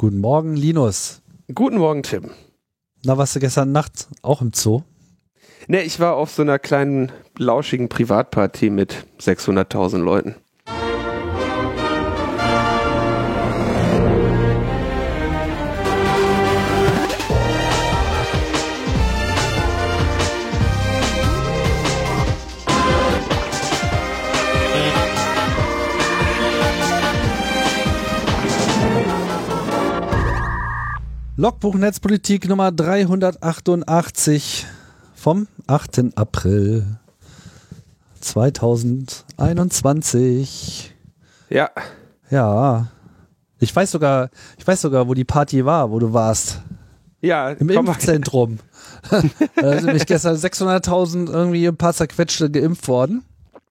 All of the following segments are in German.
Guten Morgen, Linus. Guten Morgen, Tim. Na, warst du gestern Nacht auch im Zoo? Ne, ich war auf so einer kleinen, lauschigen Privatparty mit 600.000 Leuten. Logbuch Netzpolitik Nummer 388 vom 8. April 2021. Ja. Ja. Ich weiß sogar, ich weiß sogar, wo die Party war, wo du warst. Ja, Im Impfzentrum. da sind nämlich gestern 600.000 irgendwie ein paar zerquetschte geimpft worden.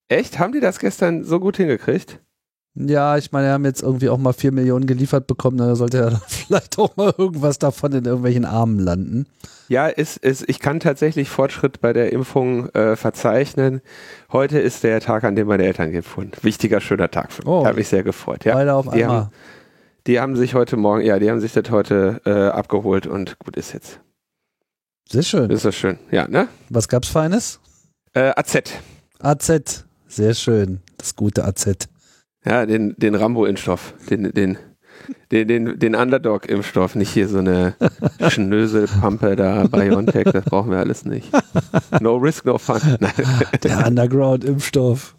Echt? Haben die das gestern so gut hingekriegt? Ja, ich meine, wir haben jetzt irgendwie auch mal vier Millionen geliefert bekommen, da sollte ja vielleicht auch mal irgendwas davon in irgendwelchen Armen landen. Ja, ist, ist, ich kann tatsächlich Fortschritt bei der Impfung äh, verzeichnen. Heute ist der Tag, an dem meine Eltern geimpft wurden. Wichtiger, schöner Tag für mich. Oh. Hat mich sehr gefreut. Ja. Beide auf die einmal. Haben, die haben sich heute Morgen, ja, die haben sich das heute äh, abgeholt und gut ist jetzt. Sehr schön. Ist das schön. Ja, ne? Was gab's Feines? Äh, AZ. AZ. Sehr schön. Das gute AZ. Ja, den, den Rambo-Impfstoff, den, den, den, den, den Underdog-Impfstoff, nicht hier so eine Schnöselpampe da, BioNTech, das brauchen wir alles nicht. No risk, no fun. Der Underground-Impfstoff.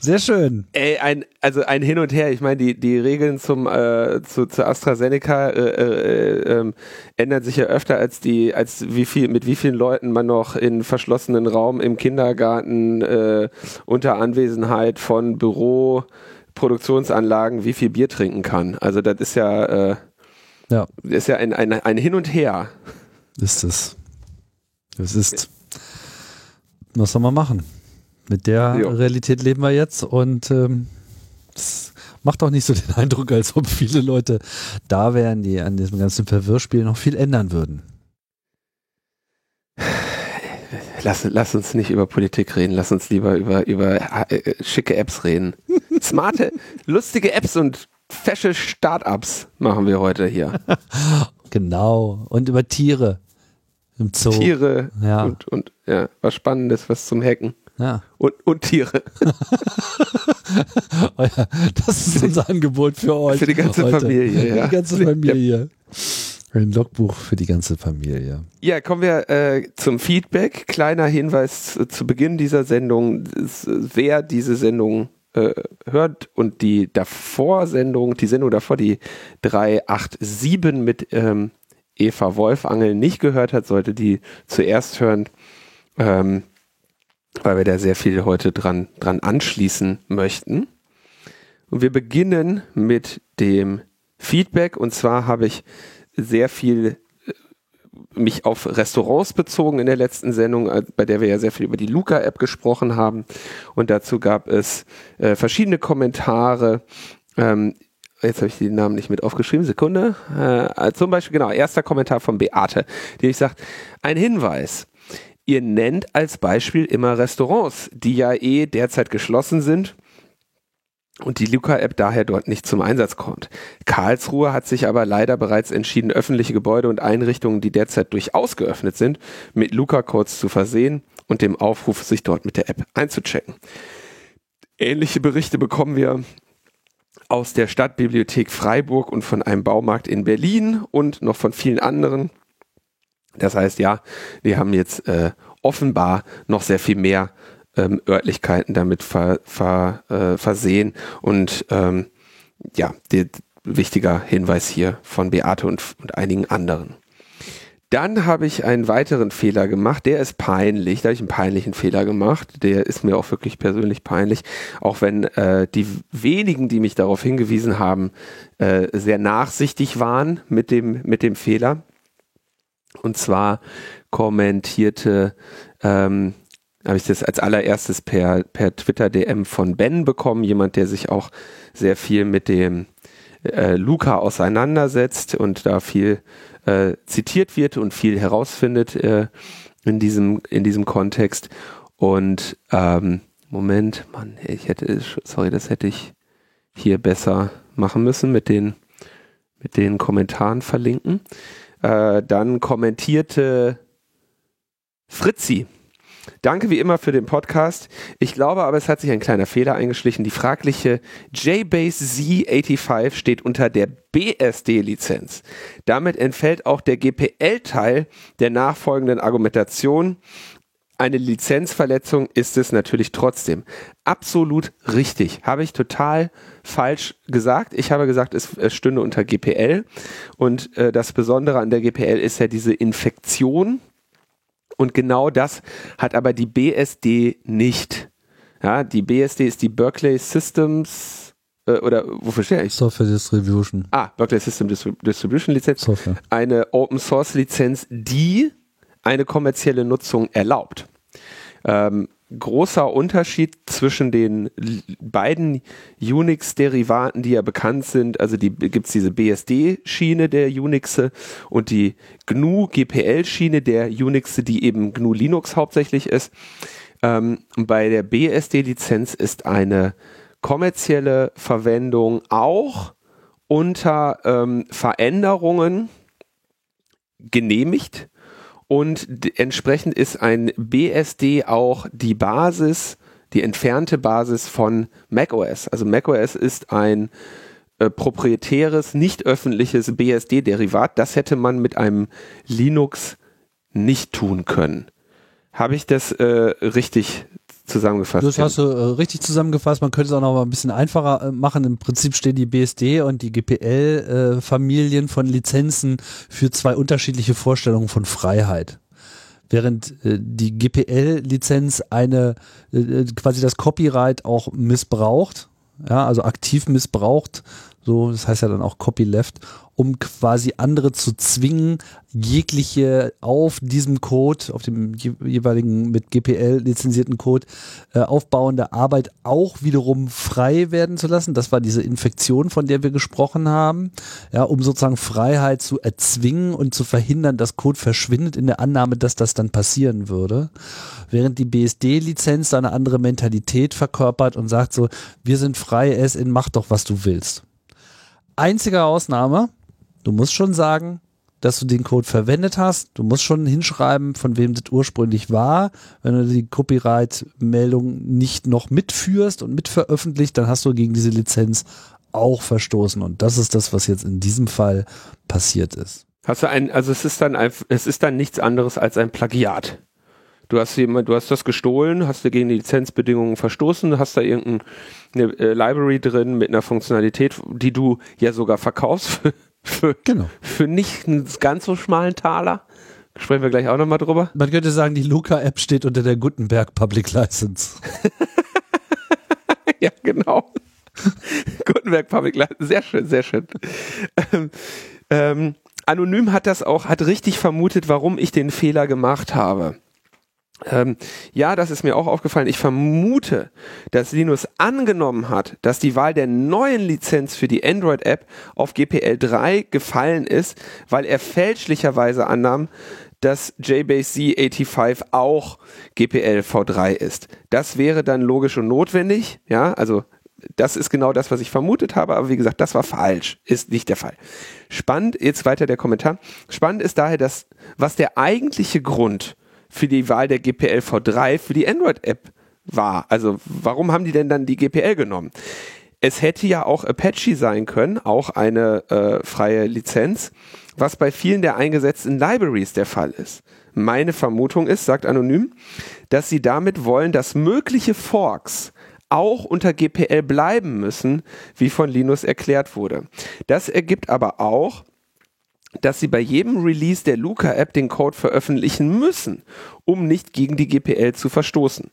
Sehr schön. Ey, ein, also ein Hin und Her. Ich meine, die, die Regeln zum, äh, zu, zu AstraZeneca äh, äh, ähm, ändern sich ja öfter als die, als wie viel, mit wie vielen Leuten man noch in verschlossenen Raum im Kindergarten äh, unter Anwesenheit von Büro, Produktionsanlagen, wie viel Bier trinken kann. Also das ist ja, äh, Ja. das ist ja ein, ein, ein Hin und Her. Ist es. Es ist. Was soll man machen? Mit der Jo. Realität leben wir jetzt und ähm, es macht auch nicht so den Eindruck, als ob viele Leute da wären, die an diesem ganzen Verwirrspiel noch viel ändern würden. Lass, lass uns nicht über Politik reden, lass uns lieber über, über äh, schicke Apps reden. Smarte, lustige Apps und fesche Startups machen wir heute hier. Genau. Und über Tiere im Zoo. Tiere Ja. und, und ja, was Spannendes, was zum Hacken. Ja. Und, und Tiere. Das ist unser Angebot für euch. Für die ganze heute. Familie, Für ja. die ganze Familie. Ein Logbuch für die ganze Familie. Ja, kommen wir äh, zum Feedback. Kleiner Hinweis zu, Beginn dieser Sendung. Wer diese Sendung äh, hört und die davor Sendung, die Sendung davor, die 387 mit ähm, Eva Wolfangel nicht gehört hat, sollte die zuerst hören, ähm, weil wir da sehr viel heute dran, dran anschließen möchten. Und wir beginnen mit dem Feedback und zwar habe ich sehr viel mich auf Restaurants bezogen in der letzten Sendung, äh, bei der wir ja sehr viel über die Luca-App gesprochen haben. Und dazu gab es äh, verschiedene Kommentare. Ähm, jetzt habe ich die Namen nicht mit aufgeschrieben, Sekunde. Äh, zum Beispiel, genau, erster Kommentar von Beate, die ich sagt, ein Hinweis. Ihr nennt als Beispiel immer Restaurants, die ja eh derzeit geschlossen sind und die Luca-App daher dort nicht zum Einsatz kommt. Karlsruhe hat sich aber leider bereits entschieden, öffentliche Gebäude und Einrichtungen, die derzeit durchaus geöffnet sind, mit Luca-Codes zu versehen und dem Aufruf, sich dort mit der App einzuchecken. Ähnliche Berichte bekommen wir aus der Stadtbibliothek Freiburg und von einem Baumarkt in Berlin und noch von vielen anderen. Das heißt, ja, die haben jetzt äh, offenbar noch sehr viel mehr ähm, Örtlichkeiten damit ver, ver, äh, versehen. Und ähm, ja, die, wichtiger Hinweis hier von Beate und, und einigen anderen. Dann habe ich einen weiteren Fehler gemacht, der ist peinlich, da habe ich einen peinlichen Fehler gemacht, der ist mir auch wirklich persönlich peinlich, auch wenn äh, die wenigen, die mich darauf hingewiesen haben, äh, sehr nachsichtig waren mit dem, mit dem Fehler. Und zwar kommentierte, ähm, habe ich das als allererstes per, per Twitter-DM von Ben bekommen, jemand, der sich auch sehr viel mit dem äh, Luca auseinandersetzt und da viel äh, zitiert wird und viel herausfindet äh, in diesem in diesem Kontext und ähm, Moment, Mann, ich hätte sorry, das hätte ich hier besser machen müssen mit den mit den Kommentaren verlinken. Äh, dann kommentierte Fritzi. Danke wie immer für den Podcast. Ich glaube aber, es hat sich ein kleiner Fehler eingeschlichen. Die fragliche JBase Z85 steht unter der BSD-Lizenz. Damit entfällt auch der GPL-Teil der nachfolgenden Argumentation. Eine Lizenzverletzung ist es natürlich trotzdem. Absolut richtig. Habe ich total falsch gesagt. Ich habe gesagt, es, es stünde unter GPL. Und äh, das Besondere an der GPL ist ja diese Infektion und genau das hat aber die BSD nicht. Ja, die BSD ist die Berkeley Systems äh, oder wofür stehe ich? Software Distribution. Ah, Berkeley System Distribution Lizenz. Software. Eine Open Source Lizenz, die eine kommerzielle Nutzung erlaubt. Ähm, großer Unterschied zwischen den beiden Unix-Derivaten, die ja bekannt sind. Also die gibt es diese BSD-Schiene der Unixe und die GNU GPL-Schiene der Unixe, die eben GNU Linux hauptsächlich ist. Ähm, bei der BSD-Lizenz ist eine kommerzielle Verwendung auch unter ähm, Veränderungen genehmigt und entsprechend ist ein BSD auch die Basis, die entfernte Basis von macOS. Also macOS ist ein äh, proprietäres, nicht öffentliches BSD-Derivat. Das hätte man mit einem Linux nicht tun können. Habe ich das äh, richtig zusammengefasst. Das hast du äh, richtig zusammengefasst. Man könnte es auch noch mal ein bisschen einfacher äh, machen. Im Prinzip stehen die BSD und die GPL-Familien äh, von Lizenzen für zwei unterschiedliche Vorstellungen von Freiheit. Während äh, die GPL-Lizenz eine äh, quasi das Copyright auch missbraucht, ja, also aktiv missbraucht, so, das heißt ja dann auch Copyleft um quasi andere zu zwingen, jegliche auf diesem Code, auf dem jeweiligen mit GPL lizenzierten Code äh, aufbauende Arbeit auch wiederum frei werden zu lassen. Das war diese Infektion, von der wir gesprochen haben, ja, um sozusagen Freiheit zu erzwingen und zu verhindern, dass Code verschwindet in der Annahme, dass das dann passieren würde. Während die BSD-Lizenz eine andere Mentalität verkörpert und sagt so, wir sind frei, es in, mach doch, was du willst. Einzige Ausnahme, Du musst schon sagen, dass du den Code verwendet hast. Du musst schon hinschreiben, von wem das ursprünglich war. Wenn du die Copyright-Meldung nicht noch mitführst und mitveröffentlicht, dann hast du gegen diese Lizenz auch verstoßen. Und das ist das, was jetzt in diesem Fall passiert ist. Hast du ein, also es ist dann ein, es ist dann nichts anderes als ein Plagiat. Du hast jemand, du hast das gestohlen, hast du gegen die Lizenzbedingungen verstoßen, hast da irgendeine äh, Library drin mit einer Funktionalität, die du ja sogar verkaufst für, genau. für nicht einen ganz so schmalen Taler. Sprechen wir gleich auch nochmal drüber. Man könnte sagen, die Luca-App steht unter der Gutenberg Public License. ja, genau. Gutenberg Public License. Sehr schön, sehr schön. Ähm, ähm, Anonym hat das auch, hat richtig vermutet, warum ich den Fehler gemacht habe. Ähm, ja, das ist mir auch aufgefallen. Ich vermute, dass Linus angenommen hat, dass die Wahl der neuen Lizenz für die Android-App auf GPL 3 gefallen ist, weil er fälschlicherweise annahm, dass JBase Z85 auch GPL V3 ist. Das wäre dann logisch und notwendig, ja, also das ist genau das, was ich vermutet habe, aber wie gesagt, das war falsch, ist nicht der Fall. Spannend, jetzt weiter der Kommentar. Spannend ist daher, dass was der eigentliche Grund für die Wahl der GPL V3 für die Android-App war. Also warum haben die denn dann die GPL genommen? Es hätte ja auch Apache sein können, auch eine äh, freie Lizenz, was bei vielen der eingesetzten Libraries der Fall ist. Meine Vermutung ist, sagt Anonym, dass sie damit wollen, dass mögliche Forks auch unter GPL bleiben müssen, wie von Linus erklärt wurde. Das ergibt aber auch, dass sie bei jedem Release der Luca-App den Code veröffentlichen müssen, um nicht gegen die GPL zu verstoßen.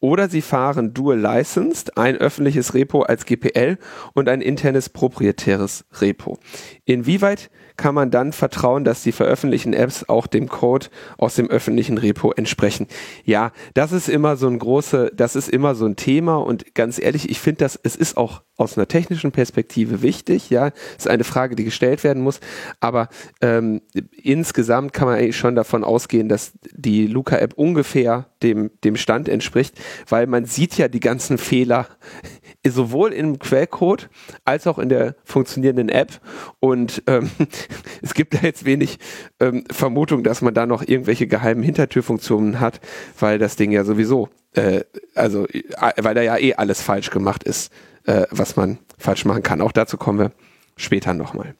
Oder sie fahren Dual Licensed, ein öffentliches Repo als GPL und ein internes proprietäres Repo. Inwieweit kann man dann vertrauen, dass die veröffentlichten Apps auch dem Code aus dem öffentlichen Repo entsprechen. Ja, das ist immer so ein große, das ist immer so ein Thema und ganz ehrlich, ich finde das, es ist auch aus einer technischen Perspektive wichtig, ja, ist eine Frage, die gestellt werden muss, aber ähm, insgesamt kann man eigentlich schon davon ausgehen, dass die Luca-App ungefähr dem, dem Stand entspricht, weil man sieht ja die ganzen Fehler sowohl im Quellcode als auch in der funktionierenden App. Und ähm, es gibt da jetzt wenig ähm, Vermutung, dass man da noch irgendwelche geheimen Hintertürfunktionen hat, weil das Ding ja sowieso, äh, also äh, weil da ja eh alles falsch gemacht ist, äh, was man falsch machen kann. Auch dazu kommen wir später nochmal.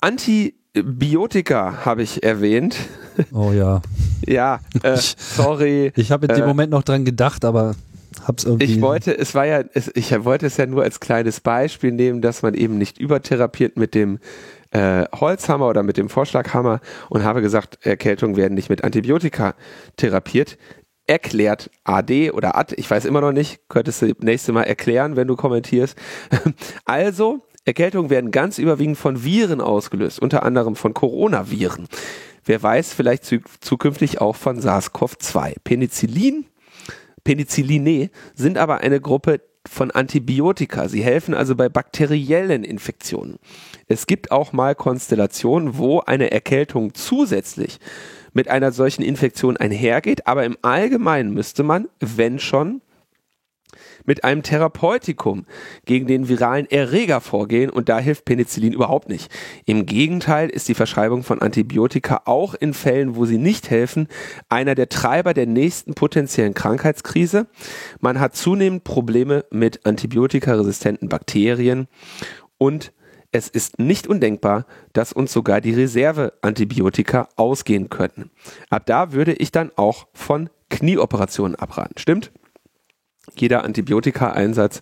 Antibiotika habe ich erwähnt. Oh ja. Ja, äh, sorry. Ich habe in dem äh, Moment noch dran gedacht, aber hab's irgendwie. Ich wollte, es war ja, es, ich wollte es ja nur als kleines Beispiel nehmen, dass man eben nicht übertherapiert mit dem äh, Holzhammer oder mit dem Vorschlaghammer und habe gesagt, Erkältungen werden nicht mit Antibiotika therapiert. Erklärt AD oder AD, ich weiß immer noch nicht, könntest du nächste Mal erklären, wenn du kommentierst. Also, Erkältungen werden ganz überwiegend von Viren ausgelöst, unter anderem von Coronaviren. Wer weiß, vielleicht zukünftig auch von SARS-CoV-2. Penicillin Penicilline sind aber eine Gruppe von Antibiotika. Sie helfen also bei bakteriellen Infektionen. Es gibt auch mal Konstellationen, wo eine Erkältung zusätzlich mit einer solchen Infektion einhergeht, aber im Allgemeinen müsste man, wenn schon, mit einem Therapeutikum gegen den viralen Erreger vorgehen und da hilft Penicillin überhaupt nicht. Im Gegenteil ist die Verschreibung von Antibiotika auch in Fällen, wo sie nicht helfen, einer der Treiber der nächsten potenziellen Krankheitskrise. Man hat zunehmend Probleme mit antibiotikaresistenten Bakterien und es ist nicht undenkbar, dass uns sogar die Reserveantibiotika ausgehen könnten. Ab da würde ich dann auch von Knieoperationen abraten. Stimmt? Jeder Antibiotika-Einsatz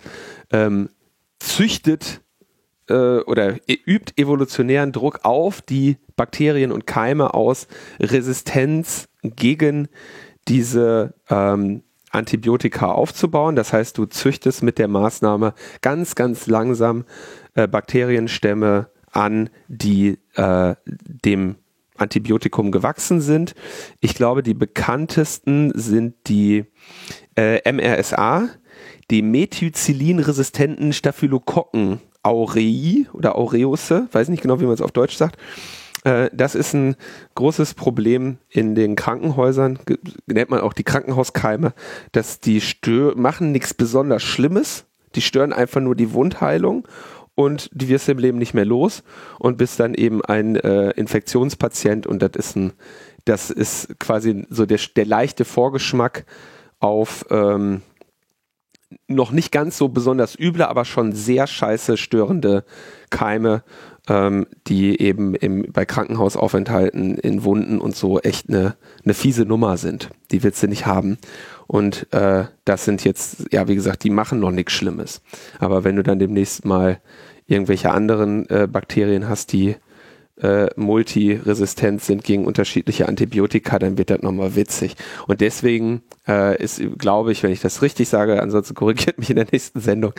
ähm, züchtet äh, oder e, übt evolutionären Druck auf die Bakterien und Keime aus, Resistenz gegen diese ähm, Antibiotika aufzubauen. Das heißt, du züchtest mit der Maßnahme ganz, ganz langsam äh, Bakterienstämme an, die äh, dem Antibiotikum gewachsen sind. Ich glaube, die bekanntesten sind die äh, MRSA, die methicillin-resistenten Staphylokokken aurei oder aureuse, weiß nicht genau, wie man es auf Deutsch sagt. Äh, das ist ein großes Problem in den Krankenhäusern, nennt man auch die Krankenhauskeime, dass die stör machen nichts besonders Schlimmes, die stören einfach nur die Wundheilung und die wirst du im Leben nicht mehr los und bist dann eben ein äh, Infektionspatient und das ist ein, das ist quasi so der, der leichte Vorgeschmack auf ähm, noch nicht ganz so besonders üble, aber schon sehr scheiße störende Keime, ähm, die eben im, bei Krankenhausaufenthalten in Wunden und so echt eine, eine fiese Nummer sind. Die willst du nicht haben. Und äh, das sind jetzt, ja, wie gesagt, die machen noch nichts Schlimmes. Aber wenn du dann demnächst mal irgendwelche anderen äh, Bakterien hast, die äh, multiresistent sind gegen unterschiedliche Antibiotika, dann wird das nochmal witzig. Und deswegen äh, ist, glaube ich, wenn ich das richtig sage, ansonsten korrigiert mich in der nächsten Sendung,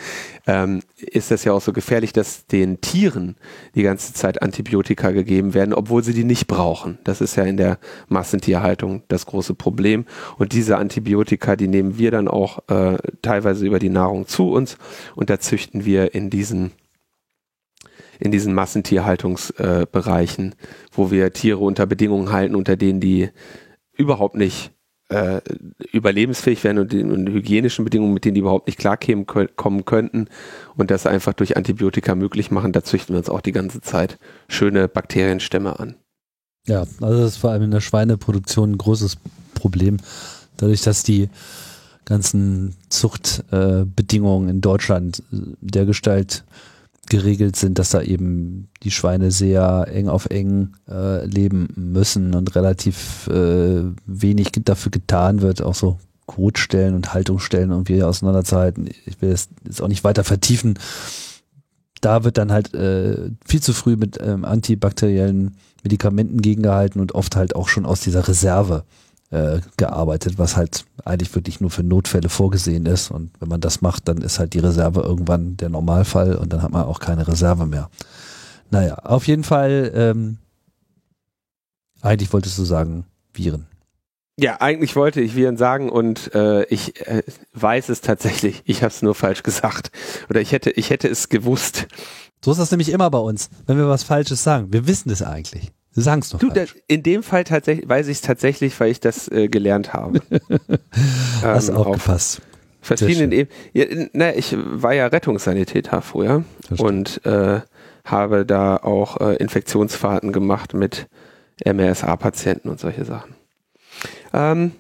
ähm, ist das ja auch so gefährlich, dass den Tieren die ganze Zeit Antibiotika gegeben werden, obwohl sie die nicht brauchen. Das ist ja in der Massentierhaltung das große Problem. Und diese Antibiotika, die nehmen wir dann auch äh, teilweise über die Nahrung zu uns und da züchten wir in diesen in diesen Massentierhaltungsbereichen, äh, wo wir Tiere unter Bedingungen halten, unter denen die überhaupt nicht äh, überlebensfähig werden und, den, hygienischen Bedingungen, mit denen die überhaupt nicht klarkommen kommen könnten und das einfach durch Antibiotika möglich machen, da züchten wir uns auch die ganze Zeit schöne Bakterienstämme an. Ja, also das ist vor allem in der Schweineproduktion ein großes Problem. Dadurch, dass die ganzen Zuchtbedingungen äh, in Deutschland äh, der Gestalt geregelt sind, dass da eben die Schweine sehr eng auf eng äh, leben müssen und relativ äh, wenig dafür getan wird, auch so Kotstellen und Haltungsstellen irgendwie auseinanderzuhalten. Ich will das jetzt auch nicht weiter vertiefen. Da wird dann halt äh, viel zu früh mit ähm, antibakteriellen Medikamenten gegengehalten und oft halt auch schon aus dieser Reserve äh, gearbeitet, was halt eigentlich wirklich nur für Notfälle vorgesehen ist. Und wenn man das macht, dann ist halt die Reserve irgendwann der Normalfall und dann hat man auch keine Reserve mehr. Naja, auf jeden Fall, ähm, eigentlich wolltest du sagen, Viren. Ja, eigentlich wollte ich Viren sagen und äh, ich äh, weiß es tatsächlich. Ich habe es nur falsch gesagt. Oder ich hätte, ich hätte es gewusst. So ist das nämlich immer bei uns, wenn wir was Falsches sagen. Wir wissen es eigentlich. Sagen es doch. Du, da, in dem Fall tatsächlich weiß ich es tatsächlich, weil ich das äh, gelernt habe. Hast ähm, aufgepasst. verschiedenen Ebenen. Ja, naja, ich war ja Rettungssanitäter früher und äh, habe da auch äh, Infektionsfahrten gemacht mit MRSA-Patienten und solche Sachen. Ähm,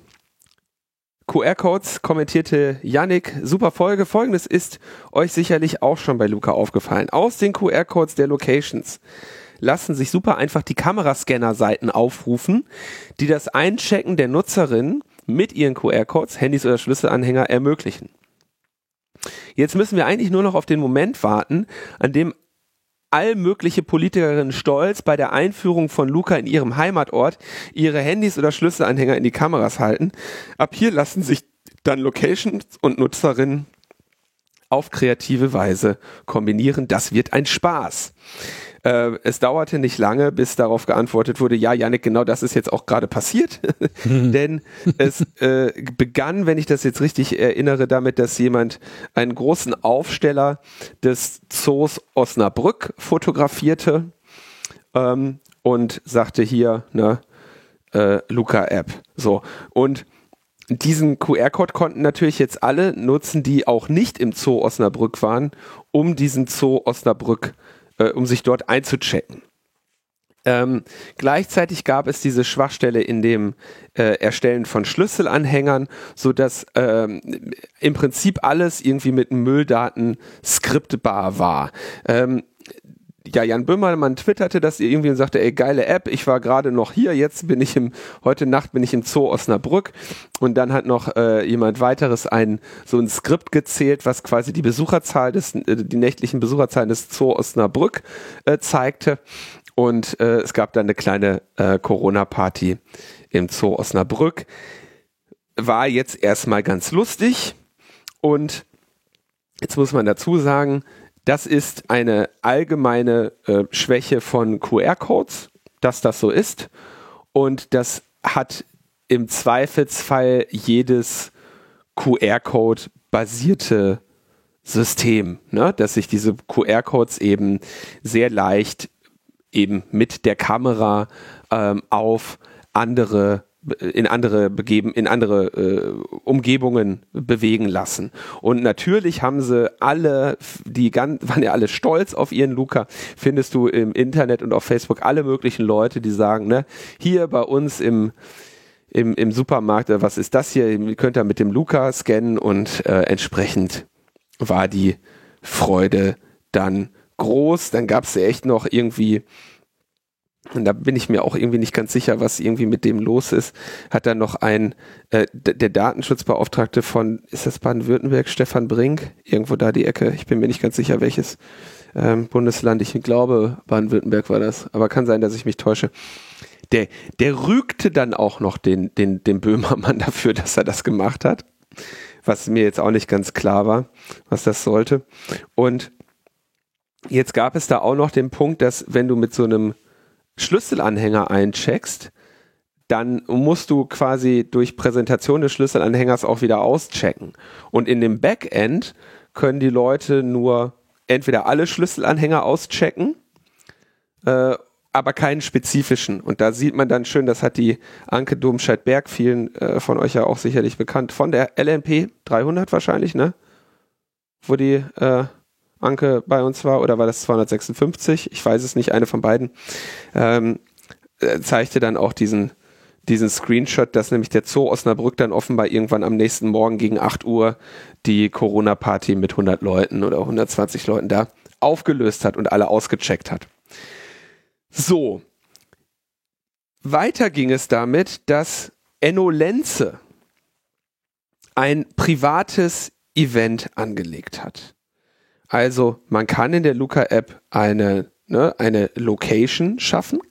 QR-Codes kommentierte Yannick, super Folge. Folgendes ist euch sicherlich auch schon bei Luca aufgefallen. Aus den QR-Codes der Locations lassen sich super einfach die Kamerascanner-Seiten aufrufen, die das Einchecken der Nutzerinnen mit ihren QR-Codes, Handys oder Schlüsselanhänger ermöglichen. Jetzt müssen wir eigentlich nur noch auf den Moment warten, an dem allmögliche Politikerinnen stolz bei der Einführung von Luca in ihrem Heimatort ihre Handys oder Schlüsselanhänger in die Kameras halten. Ab hier lassen sich dann Locations und Nutzerinnen auf kreative Weise kombinieren. Das wird ein Spaß. Äh, es dauerte nicht lange, bis darauf geantwortet wurde, ja, Janik, genau das ist jetzt auch gerade passiert. Denn es äh, begann, wenn ich das jetzt richtig erinnere, damit, dass jemand einen großen Aufsteller des Zoos Osnabrück fotografierte ähm, und sagte hier, ne, äh, Luca-App. So. Und diesen QR-Code konnten natürlich jetzt alle nutzen, die auch nicht im Zoo Osnabrück waren, um diesen Zoo Osnabrück äh, um sich dort einzuchecken. Ähm, gleichzeitig gab es diese Schwachstelle in dem äh, Erstellen von Schlüsselanhängern, so dass ähm, im Prinzip alles irgendwie mit Mülldaten skriptbar war. Ähm, ja, Jan Böhmermann twitterte das irgendwie und sagte, ey, geile App, ich war gerade noch hier, jetzt bin ich im, heute Nacht bin ich im Zoo Osnabrück. Und dann hat noch äh, jemand weiteres ein, so ein Skript gezählt, was quasi die Besucherzahl des, äh, die nächtlichen Besucherzahlen des Zoo Osnabrück äh, zeigte. Und äh, es gab dann eine kleine äh, Corona-Party im Zoo Osnabrück. War jetzt erstmal ganz lustig. Und jetzt muss man dazu sagen, das ist eine allgemeine äh, Schwäche von QR-Codes, dass das so ist. Und das hat im Zweifelsfall jedes QR-Code basierte System, ne? dass sich diese QR-Codes eben sehr leicht eben mit der Kamera ähm, auf andere in andere begeben, in andere äh, Umgebungen bewegen lassen. Und natürlich haben sie alle, die ganz, waren ja alle stolz auf ihren Luca. Findest du im Internet und auf Facebook alle möglichen Leute, die sagen, ne, hier bei uns im im, im Supermarkt, äh, was ist das hier? Ihr könnt ihr mit dem Luca scannen und äh, entsprechend war die Freude dann groß. Dann gab es ja echt noch irgendwie und da bin ich mir auch irgendwie nicht ganz sicher, was irgendwie mit dem los ist. Hat dann noch ein, äh, der Datenschutzbeauftragte von, ist das Baden-Württemberg, Stefan Brink, irgendwo da die Ecke, ich bin mir nicht ganz sicher, welches ähm, Bundesland, ich glaube Baden-Württemberg war das, aber kann sein, dass ich mich täusche. Der, der rügte dann auch noch den, den, den Böhmermann dafür, dass er das gemacht hat, was mir jetzt auch nicht ganz klar war, was das sollte. Und jetzt gab es da auch noch den Punkt, dass wenn du mit so einem Schlüsselanhänger eincheckst, dann musst du quasi durch Präsentation des Schlüsselanhängers auch wieder auschecken. Und in dem Backend können die Leute nur entweder alle Schlüsselanhänger auschecken, äh, aber keinen spezifischen. Und da sieht man dann schön, das hat die Anke Domscheit-Berg, vielen äh, von euch ja auch sicherlich bekannt, von der LNP 300 wahrscheinlich, ne? Wo die äh, Anke bei uns war oder war das 256? Ich weiß es nicht, eine von beiden. Ähm, äh, zeigte dann auch diesen, diesen Screenshot, dass nämlich der Zoo Osnabrück dann offenbar irgendwann am nächsten Morgen gegen 8 Uhr die Corona-Party mit 100 Leuten oder 120 Leuten da aufgelöst hat und alle ausgecheckt hat. So. Weiter ging es damit, dass Enno Lenze ein privates Event angelegt hat. Also man kann in der Luca-App eine, ne, eine Location schaffen.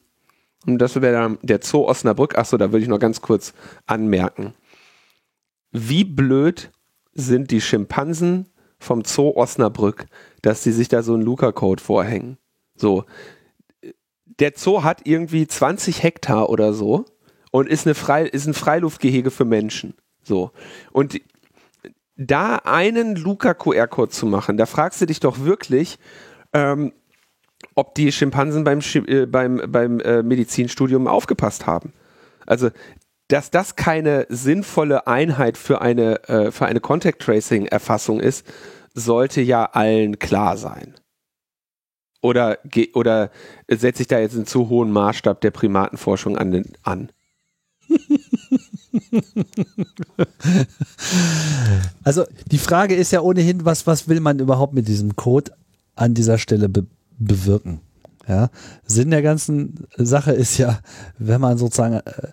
Und das wäre dann der Zoo Osnabrück. Achso, da würde ich noch ganz kurz anmerken. Wie blöd sind die Schimpansen vom Zoo Osnabrück, dass die sich da so einen Luca-Code vorhängen. So. Der Zoo hat irgendwie 20 Hektar oder so und ist, eine Frei, ist ein Freiluftgehege für Menschen. So. Und da einen Luca-QR-Code zu machen, da fragst du dich doch wirklich, ähm, ob die Schimpansen beim, äh, beim, beim äh, Medizinstudium aufgepasst haben. Also dass das keine sinnvolle Einheit für eine, äh, für eine Contact Tracing Erfassung ist, sollte ja allen klar sein. Oder, oder setze ich da jetzt einen zu hohen Maßstab der Primatenforschung an? an? also die Frage ist ja ohnehin, was, was will man überhaupt mit diesem Code an dieser Stelle be bewirken? Ja, Sinn der ganzen Sache ist ja, wenn man sozusagen, äh,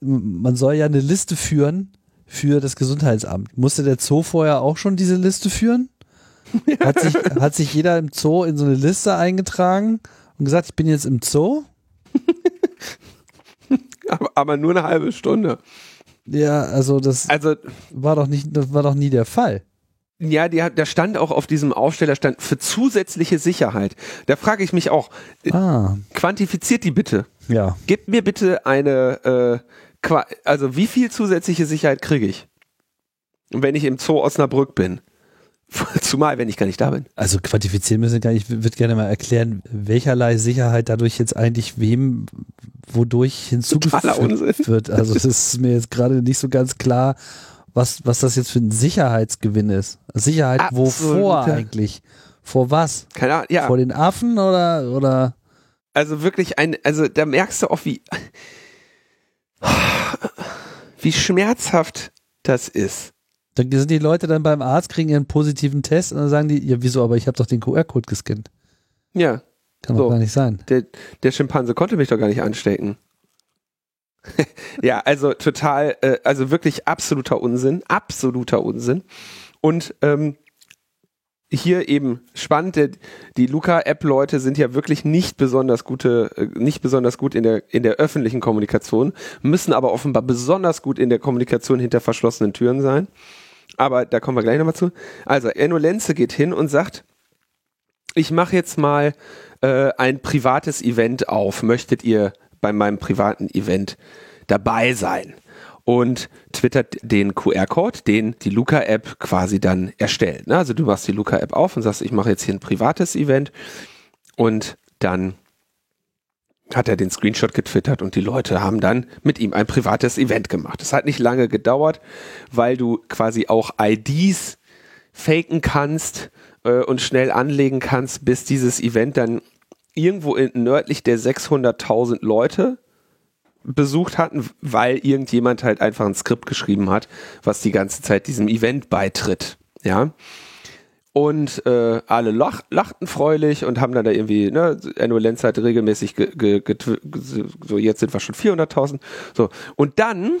man soll ja eine Liste führen für das Gesundheitsamt. Musste der Zoo vorher auch schon diese Liste führen? Hat sich, hat sich jeder im Zoo in so eine Liste eingetragen und gesagt, ich bin jetzt im Zoo? aber, aber nur eine halbe Stunde. Ja, also das also, war doch nicht, das war doch nie der Fall. Ja, die, da stand auch auf diesem Aufsteller stand für zusätzliche Sicherheit. Da frage ich mich auch, äh, ah. quantifiziert die bitte. Ja. Gib mir bitte eine, äh, also wie viel zusätzliche Sicherheit kriege ich? wenn ich im Zoo Osnabrück bin. Zumal, wenn ich gar nicht da bin. Also quantifizieren müssen gar nicht, ich würde gerne mal erklären, welcherlei Sicherheit dadurch jetzt eigentlich wem, wodurch hinzugefügt wird. Also das ist mir jetzt gerade nicht so ganz klar, was, was das jetzt für ein Sicherheitsgewinn ist. Sicherheit Absolut. wovor eigentlich? Vor was? Keine Ahnung, ja. Vor den Affen oder, oder? Also wirklich ein, also da merkst du auch, wie, wie schmerzhaft das ist. Dann sind die Leute dann beim Arzt, kriegen ihren positiven Test und dann sagen die, ja, wieso, aber ich habe doch den QR-Code gescannt. Ja. Kann so. doch gar nicht sein. Der, der Schimpanse konnte mich doch gar nicht anstecken. ja, also total, äh, also wirklich absoluter Unsinn, absoluter Unsinn. Und ähm, hier eben spannend, der, die Luca-App-Leute sind ja wirklich nicht besonders gute, äh, nicht besonders gut in der, in der öffentlichen Kommunikation, müssen aber offenbar besonders gut in der Kommunikation hinter verschlossenen Türen sein. Aber da kommen wir gleich nochmal zu. Also, Enno Lenze geht hin und sagt, ich mache jetzt mal äh, ein privates Event auf. Möchtet ihr bei meinem privaten Event dabei sein? Und twittert den QR-Code, den die Luca-App quasi dann erstellt. Ne? Also du machst die Luca-App auf und sagst, ich mache jetzt hier ein privates Event und dann hat er den Screenshot getwittert und die Leute haben dann mit ihm ein privates Event gemacht. Es hat nicht lange gedauert, weil du quasi auch IDs faken kannst äh, und schnell anlegen kannst, bis dieses Event dann irgendwo in, nördlich der 600.000 Leute besucht hatten, weil irgendjemand halt einfach ein Skript geschrieben hat, was die ganze Zeit diesem Event beitritt. Ja. Und äh, alle lach, lachten freulich und haben dann da irgendwie, ne, Enno Lenz hat regelmäßig, ge, ge, ge, so jetzt sind wir schon 400.000. So. Und dann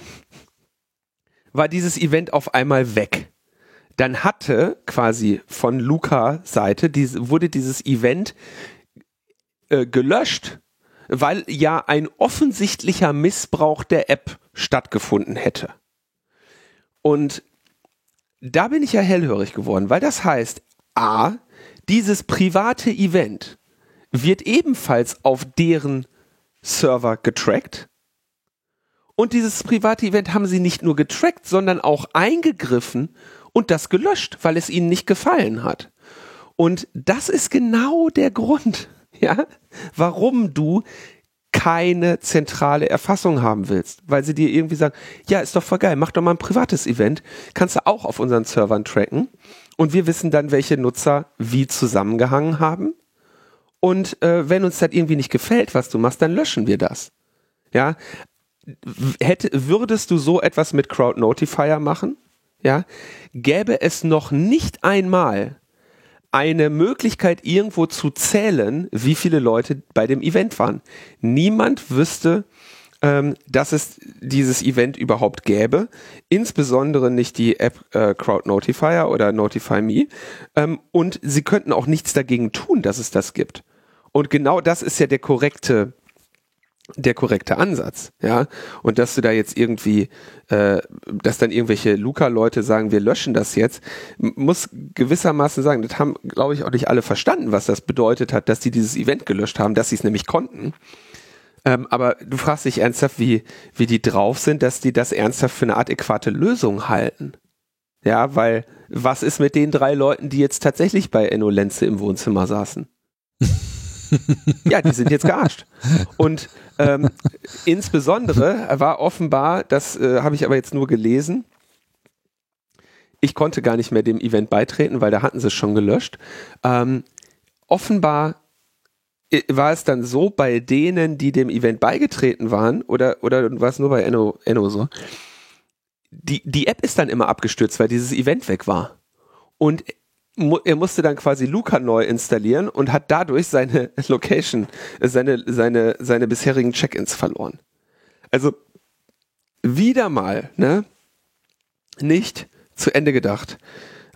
war dieses Event auf einmal weg. Dann hatte quasi von Luca Seite, diese, wurde dieses Event äh, gelöscht, weil ja ein offensichtlicher Missbrauch der App stattgefunden hätte. Und da bin ich ja hellhörig geworden, weil das heißt, A, dieses private Event wird ebenfalls auf deren Server getrackt. Und dieses private Event haben sie nicht nur getrackt, sondern auch eingegriffen und das gelöscht, weil es ihnen nicht gefallen hat. Und das ist genau der Grund, ja, warum du keine zentrale Erfassung haben willst, weil sie dir irgendwie sagen, ja, ist doch voll geil, mach doch mal ein privates Event, kannst du auch auf unseren Servern tracken und wir wissen dann, welche Nutzer wie zusammengehangen haben und äh, wenn uns das irgendwie nicht gefällt, was du machst, dann löschen wir das. Ja, hätte, würdest du so etwas mit Crowd Notifier machen? Ja, gäbe es noch nicht einmal eine Möglichkeit, irgendwo zu zählen, wie viele Leute bei dem Event waren. Niemand wüsste, ähm, dass es dieses Event überhaupt gäbe, insbesondere nicht die App äh, Crowd Notifier oder Notify Me. Ähm, und sie könnten auch nichts dagegen tun, dass es das gibt. Und genau das ist ja der korrekte der korrekte Ansatz, ja. Und dass du da jetzt irgendwie, äh, dass dann irgendwelche Luca-Leute sagen, wir löschen das jetzt, muss gewissermaßen sagen, das haben, glaube ich, auch nicht alle verstanden, was das bedeutet hat, dass die dieses Event gelöscht haben, dass sie es nämlich konnten. Ähm, aber du fragst dich ernsthaft, wie, wie die drauf sind, dass die das ernsthaft für eine adäquate Lösung halten. Ja, weil was ist mit den drei Leuten, die jetzt tatsächlich bei Enno Lenze im Wohnzimmer saßen? ja, die sind jetzt gearscht. Und ähm, insbesondere war offenbar, das äh, habe ich aber jetzt nur gelesen, ich konnte gar nicht mehr dem Event beitreten, weil da hatten sie es schon gelöscht. Ähm, offenbar war es dann so bei denen, die dem Event beigetreten waren, oder, oder war es nur bei Enno, Enno so? Die, die App ist dann immer abgestürzt, weil dieses Event weg war. Und er musste dann quasi Luca neu installieren und hat dadurch seine Location, seine, seine, seine bisherigen Check-ins verloren. Also wieder mal, ne? Nicht zu Ende gedacht.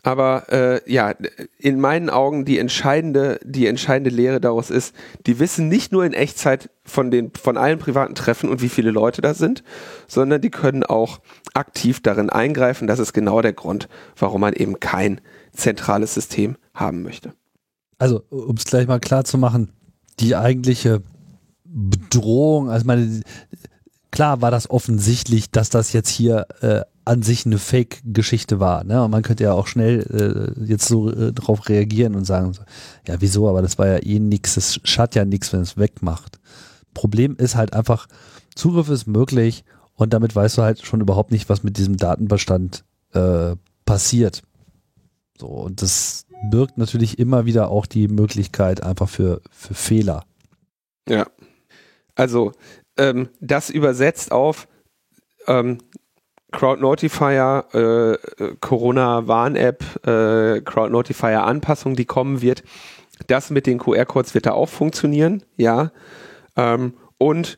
Aber äh, ja, in meinen Augen die entscheidende, die entscheidende Lehre daraus ist, die wissen nicht nur in Echtzeit von den, von allen privaten Treffen und wie viele Leute da sind, sondern die können auch aktiv darin eingreifen. Das ist genau der Grund, warum man eben kein zentrales System haben möchte. Also, um es gleich mal klar zu machen, die eigentliche Bedrohung, also meine, klar war das offensichtlich, dass das jetzt hier äh, an sich eine Fake-Geschichte war. Ne? Und man könnte ja auch schnell äh, jetzt so äh, darauf reagieren und sagen, so, ja, wieso, aber das war ja eh nix, das schadet ja nichts, wenn es wegmacht. Problem ist halt einfach, Zugriff ist möglich und damit weißt du halt schon überhaupt nicht, was mit diesem Datenbestand äh, passiert. So, und das birgt natürlich immer wieder auch die Möglichkeit einfach für, für Fehler. Ja. Also, ähm, das übersetzt auf, ähm, Crowd Notifier, äh, Corona-Warn-App, äh, Crowd Notifier-Anpassung, die kommen wird. Das mit den QR-Codes wird da auch funktionieren, ja. Ähm, und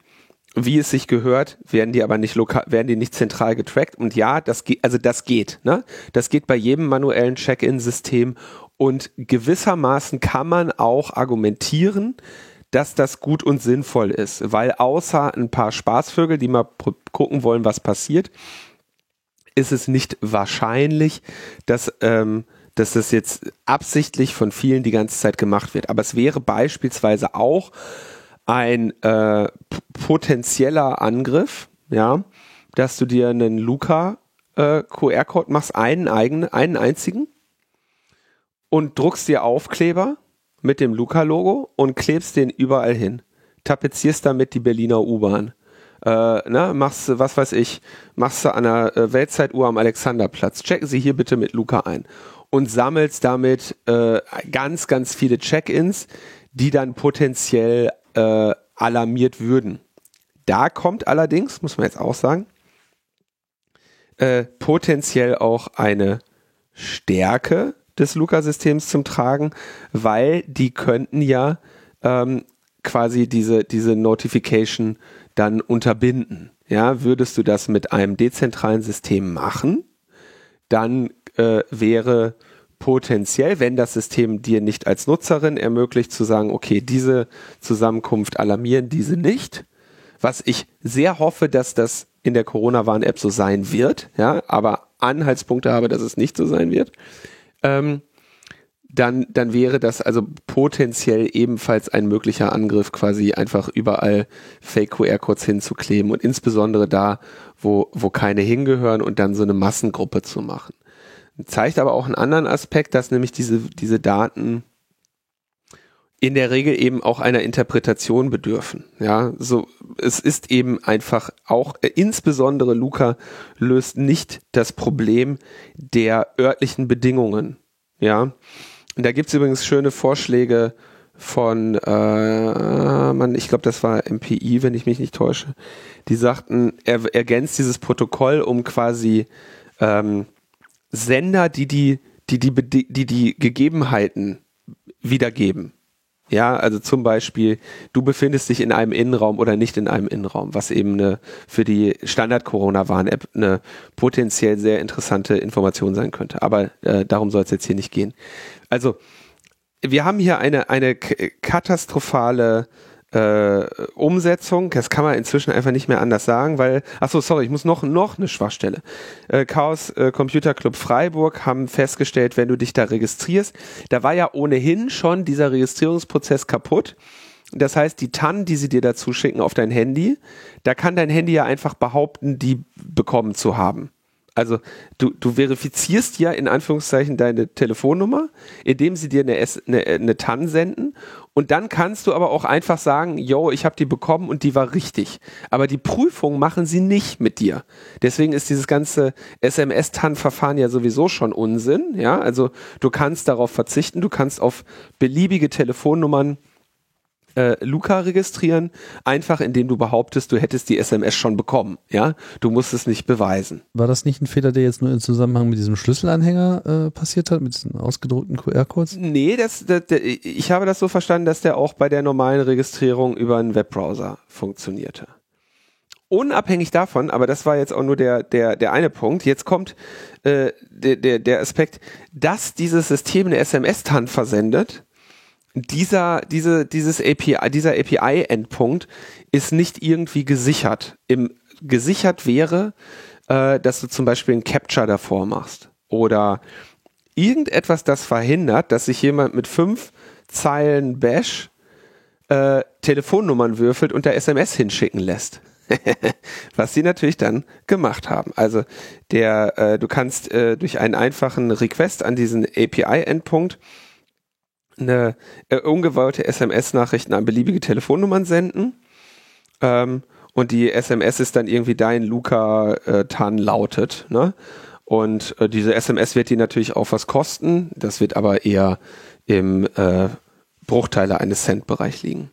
wie es sich gehört, werden die aber nicht lokal, werden die nicht zentral getrackt. Und ja, das geht, also das geht, ne? Das geht bei jedem manuellen Check-in-System. Und gewissermaßen kann man auch argumentieren, dass das gut und sinnvoll ist, weil außer ein paar Spaßvögel, die mal gucken wollen, was passiert, ist es nicht wahrscheinlich, dass, ähm, dass das jetzt absichtlich von vielen die ganze Zeit gemacht wird. Aber es wäre beispielsweise auch ein äh, potenzieller Angriff, ja, dass du dir einen Luca äh, QR-Code machst, einen eigenen, einen einzigen und druckst dir Aufkleber mit dem Luca-Logo und klebst den überall hin. Tapezierst damit die Berliner U-Bahn äh, ne, machst, was weiß ich, machst du an der äh, Weltzeituhr am Alexanderplatz. Checken Sie hier bitte mit Luca ein. Und sammelst damit äh, ganz, ganz viele Check-ins, die dann potenziell äh, alarmiert würden. Da kommt allerdings, muss man jetzt auch sagen, äh, potenziell auch eine Stärke des Luca-Systems zum Tragen, weil die könnten ja ähm, quasi diese, diese Notification dann unterbinden. Ja, würdest du das mit einem dezentralen System machen, dann äh, wäre potenziell, wenn das System dir nicht als Nutzerin ermöglicht, zu sagen, okay, diese Zusammenkunft alarmieren diese nicht, was ich sehr hoffe, dass das in der Corona-Warn-App so sein wird, ja, aber Anhaltspunkte habe, dass es nicht so sein wird. Ähm, dann, dann wäre das also potenziell ebenfalls ein möglicher Angriff, quasi einfach überall Fake-QR-Codes hinzukleben und insbesondere da, wo, wo keine hingehören und dann so eine Massengruppe zu machen. Zeigt aber auch einen anderen Aspekt, dass nämlich diese, diese Daten in der Regel eben auch einer Interpretation bedürfen. Ja, so, es ist eben einfach auch, äh, insbesondere Luca löst nicht das Problem der örtlichen Bedingungen. Ja, da gibt's übrigens schöne Vorschläge von, äh, man, ich glaube, das war MPI, wenn ich mich nicht täusche. Die sagten, er ergänzt dieses Protokoll, um quasi ähm, Sender, die die, die, die, die, die Gegebenheiten wiedergeben. Ja, also zum Beispiel, du befindest dich in einem Innenraum oder nicht in einem Innenraum, was eben eine, für die Standard-Corona-Warn-App eine potenziell sehr interessante Information sein könnte. Aber äh, darum soll es jetzt hier nicht gehen. Also, wir haben hier eine, eine katastrophale äh, Umsetzung, das kann man inzwischen einfach nicht mehr anders sagen, weil, ach so, sorry, ich muss noch, noch eine Schwachstelle. Äh, Chaos äh, Computer Club Freiburg haben festgestellt, wenn du dich da registrierst, da war ja ohnehin schon dieser Registrierungsprozess kaputt. Das heißt, die TAN, die sie dir dazu schicken auf dein Handy, da kann dein Handy ja einfach behaupten, die bekommen zu haben. Also du, du verifizierst ja in Anführungszeichen deine Telefonnummer, indem sie dir eine, S, eine, eine TAN senden und dann kannst du aber auch einfach sagen, yo, ich habe die bekommen und die war richtig. Aber die Prüfung machen sie nicht mit dir. Deswegen ist dieses ganze SMS-TAN-Verfahren ja sowieso schon Unsinn. Ja, also du kannst darauf verzichten, du kannst auf beliebige Telefonnummern äh, Luca registrieren, einfach indem du behauptest, du hättest die SMS schon bekommen. Ja, du musst es nicht beweisen. War das nicht ein Fehler, der jetzt nur im Zusammenhang mit diesem Schlüsselanhänger äh, passiert hat, mit diesen ausgedruckten QR-Codes? Nee, das, das, das, ich habe das so verstanden, dass der auch bei der normalen Registrierung über einen Webbrowser funktionierte. Unabhängig davon, aber das war jetzt auch nur der, der, der eine Punkt, jetzt kommt äh, der, der, der Aspekt, dass dieses System eine SMS-TAN versendet, dieser, diese, dieses API, dieser API-Endpunkt ist nicht irgendwie gesichert. Im, gesichert wäre, äh, dass du zum Beispiel ein Capture davor machst oder irgendetwas, das verhindert, dass sich jemand mit fünf Zeilen Bash äh, Telefonnummern würfelt und der SMS hinschicken lässt. Was sie natürlich dann gemacht haben. Also der, äh, du kannst äh, durch einen einfachen Request an diesen API-Endpunkt eine äh, ungewollte SMS-Nachrichten an beliebige Telefonnummern senden. Ähm, und die SMS ist dann irgendwie dein Luca äh, Tan lautet. Ne? Und äh, diese SMS wird dir natürlich auch was kosten. Das wird aber eher im äh, Bruchteile eines Cent-Bereich liegen.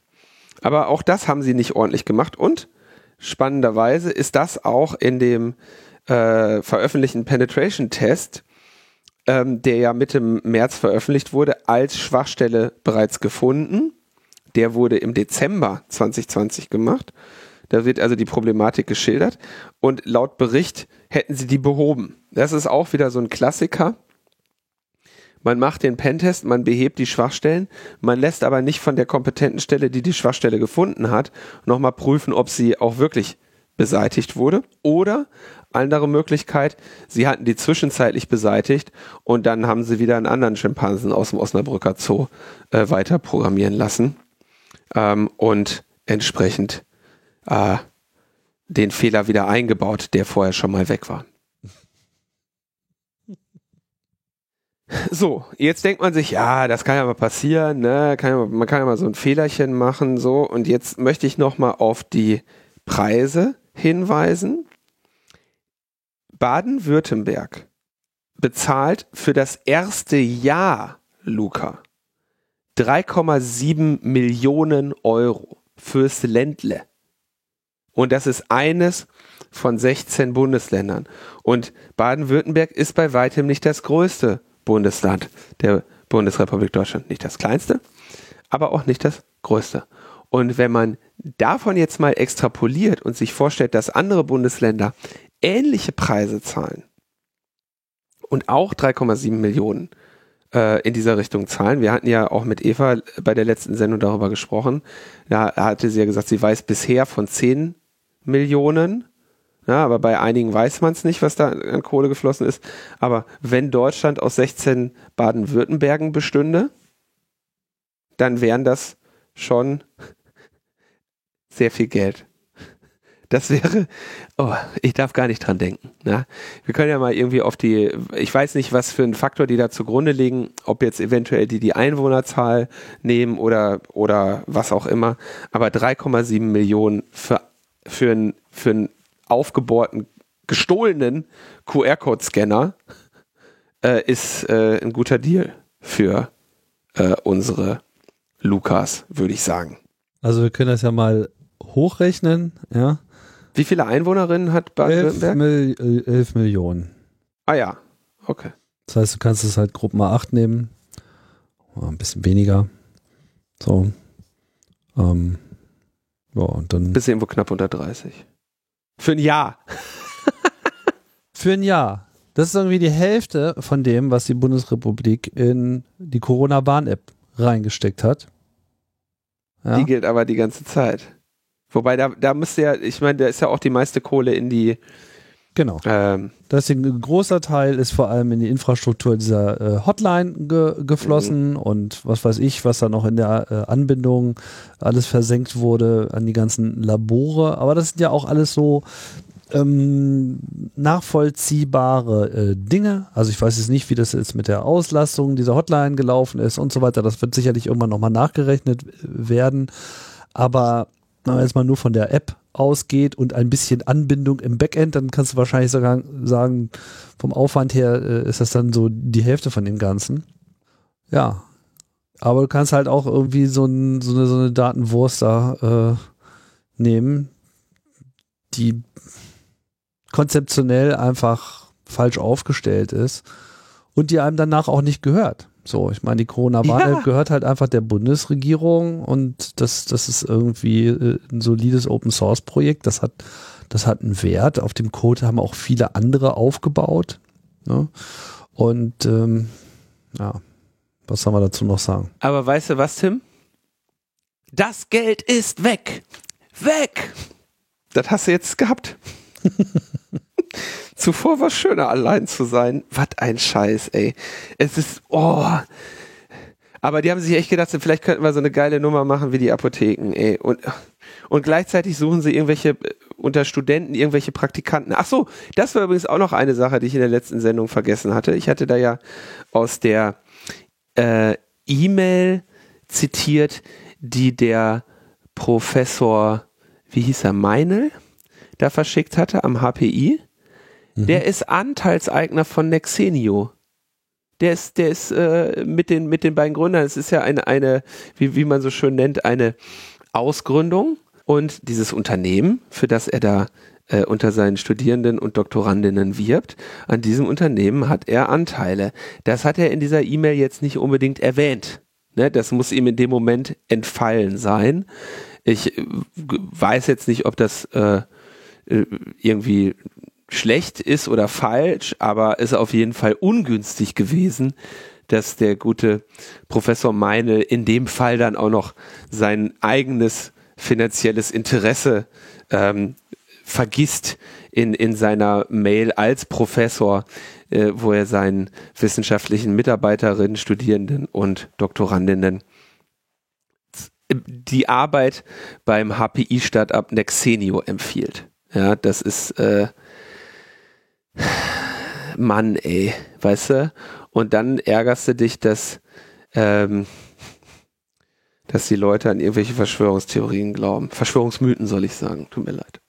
Aber auch das haben sie nicht ordentlich gemacht. Und spannenderweise ist das auch in dem äh, veröffentlichten Penetration-Test ähm, der ja Mitte März veröffentlicht wurde, als Schwachstelle bereits gefunden. Der wurde im Dezember 2020 gemacht. Da wird also die Problematik geschildert. Und laut Bericht hätten sie die behoben. Das ist auch wieder so ein Klassiker. Man macht den Pentest, man behebt die Schwachstellen, man lässt aber nicht von der kompetenten Stelle, die die Schwachstelle gefunden hat, nochmal prüfen, ob sie auch wirklich beseitigt wurde. Oder andere Möglichkeit, sie hatten die zwischenzeitlich beseitigt und dann haben sie wieder einen anderen Schimpansen aus dem Osnabrücker Zoo äh, weiter programmieren lassen ähm, und entsprechend äh, den Fehler wieder eingebaut, der vorher schon mal weg war. So, jetzt denkt man sich, ja, das kann ja mal passieren, ne? kann ja, man kann ja mal so ein Fehlerchen machen, so. Und jetzt möchte ich noch mal auf die Preise hinweisen. Baden-Württemberg bezahlt für das erste Jahr, Luca, 3,7 Millionen Euro fürs Ländle. Und das ist eines von 16 Bundesländern. Und Baden-Württemberg ist bei weitem nicht das größte Bundesland der Bundesrepublik Deutschland. Nicht das kleinste, aber auch nicht das größte. Und wenn man davon jetzt mal extrapoliert und sich vorstellt, dass andere Bundesländer ähnliche Preise zahlen und auch 3,7 Millionen äh, in dieser Richtung zahlen. Wir hatten ja auch mit Eva bei der letzten Sendung darüber gesprochen. Da hatte sie ja gesagt, sie weiß bisher von 10 Millionen. Ja, aber bei einigen weiß man es nicht, was da an Kohle geflossen ist. Aber wenn Deutschland aus 16 Baden-Württembergen bestünde, dann wären das schon sehr viel Geld. Das wäre, oh, ich darf gar nicht dran denken. Ne? Wir können ja mal irgendwie auf die, ich weiß nicht, was für einen Faktor die da zugrunde liegen, ob jetzt eventuell die die Einwohnerzahl nehmen oder, oder was auch immer. Aber 3,7 Millionen für, für, einen, für einen aufgebohrten, gestohlenen QR-Code-Scanner äh, ist äh, ein guter Deal für äh, unsere Lukas, würde ich sagen. Also wir können das ja mal hochrechnen, ja. Wie viele Einwohnerinnen hat Baden-Württemberg? 11, Mil 11 Millionen. Ah ja, okay. Das heißt, du kannst es halt grob mal 8 nehmen. Ein bisschen weniger. So. Ähm, ja, und dann. Bis irgendwo knapp unter 30. Für ein Jahr. Für ein Jahr. Das ist irgendwie die Hälfte von dem, was die Bundesrepublik in die Corona-Warn-App reingesteckt hat. Ja. Die gilt aber die ganze Zeit. Wobei da, da müsste ja, ich meine, da ist ja auch die meiste Kohle in die. Genau. Ähm, das ist ein großer Teil ist vor allem in die Infrastruktur dieser äh, Hotline ge geflossen mhm. und was weiß ich, was da noch in der äh, Anbindung alles versenkt wurde an die ganzen Labore. Aber das sind ja auch alles so ähm, nachvollziehbare äh, Dinge. Also ich weiß jetzt nicht, wie das jetzt mit der Auslastung dieser Hotline gelaufen ist und so weiter. Das wird sicherlich irgendwann nochmal nachgerechnet werden. Aber wenn man jetzt mal nur von der App ausgeht und ein bisschen Anbindung im Backend, dann kannst du wahrscheinlich sogar sagen, vom Aufwand her äh, ist das dann so die Hälfte von dem Ganzen. Ja. Aber du kannst halt auch irgendwie so, ein, so, eine, so eine Datenwurst da äh, nehmen, die konzeptionell einfach falsch aufgestellt ist und die einem danach auch nicht gehört. So, ich meine, die Corona-Warn ja. gehört halt einfach der Bundesregierung und das, das ist irgendwie äh, ein solides Open-Source-Projekt. Das hat, das hat einen Wert. Auf dem Code haben auch viele andere aufgebaut. Ne? Und ähm, ja, was soll man dazu noch sagen? Aber weißt du was, Tim? Das Geld ist weg. Weg! Das hast du jetzt gehabt. Zuvor war es schöner, allein zu sein. Was ein Scheiß, ey. Es ist, oh. Aber die haben sich echt gedacht, vielleicht könnten wir so eine geile Nummer machen wie die Apotheken, ey. Und, und gleichzeitig suchen sie irgendwelche, äh, unter Studenten irgendwelche Praktikanten. Ach so, das war übrigens auch noch eine Sache, die ich in der letzten Sendung vergessen hatte. Ich hatte da ja aus der äh, E-Mail zitiert, die der Professor, wie hieß er, Meinel? da verschickt hatte am HPI, mhm. der ist Anteilseigner von Nexenio. Der ist, der ist äh, mit, den, mit den beiden Gründern, es ist ja eine, eine wie, wie man so schön nennt, eine Ausgründung. Und dieses Unternehmen, für das er da äh, unter seinen Studierenden und Doktorandinnen wirbt, an diesem Unternehmen hat er Anteile. Das hat er in dieser E-Mail jetzt nicht unbedingt erwähnt. Ne, das muss ihm in dem Moment entfallen sein. Ich äh, weiß jetzt nicht, ob das äh, äh, irgendwie schlecht ist oder falsch, aber ist auf jeden Fall ungünstig gewesen, dass der gute Professor Meine in dem Fall dann auch noch sein eigenes finanzielles Interesse ähm, vergisst in, in seiner Mail als Professor, äh, wo er seinen wissenschaftlichen Mitarbeiterinnen, Studierenden und Doktorandinnen die Arbeit beim HPI-Startup Nexenio empfiehlt. Ja, das ist äh, Mann, ey, weißt du? Und dann ärgerst du dich, dass, ähm, dass die Leute an irgendwelche Verschwörungstheorien glauben. Verschwörungsmythen soll ich sagen. Tut mir leid.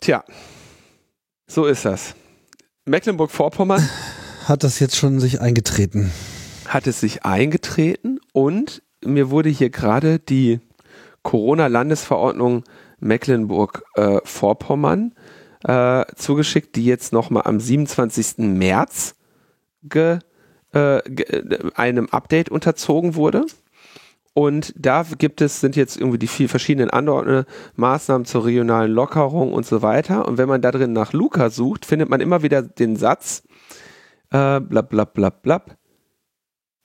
Tja, so ist das. Mecklenburg-Vorpommern hat das jetzt schon sich eingetreten. Hat es sich eingetreten und mir wurde hier gerade die Corona-Landesverordnung Mecklenburg-Vorpommern äh, zugeschickt, die jetzt nochmal am 27. März ge, äh, ge, einem Update unterzogen wurde. Und da gibt es, sind jetzt irgendwie die vier verschiedenen andere Maßnahmen zur regionalen Lockerung und so weiter. Und wenn man da drin nach Luca sucht, findet man immer wieder den Satz, äh, blab, blab, blab, blab.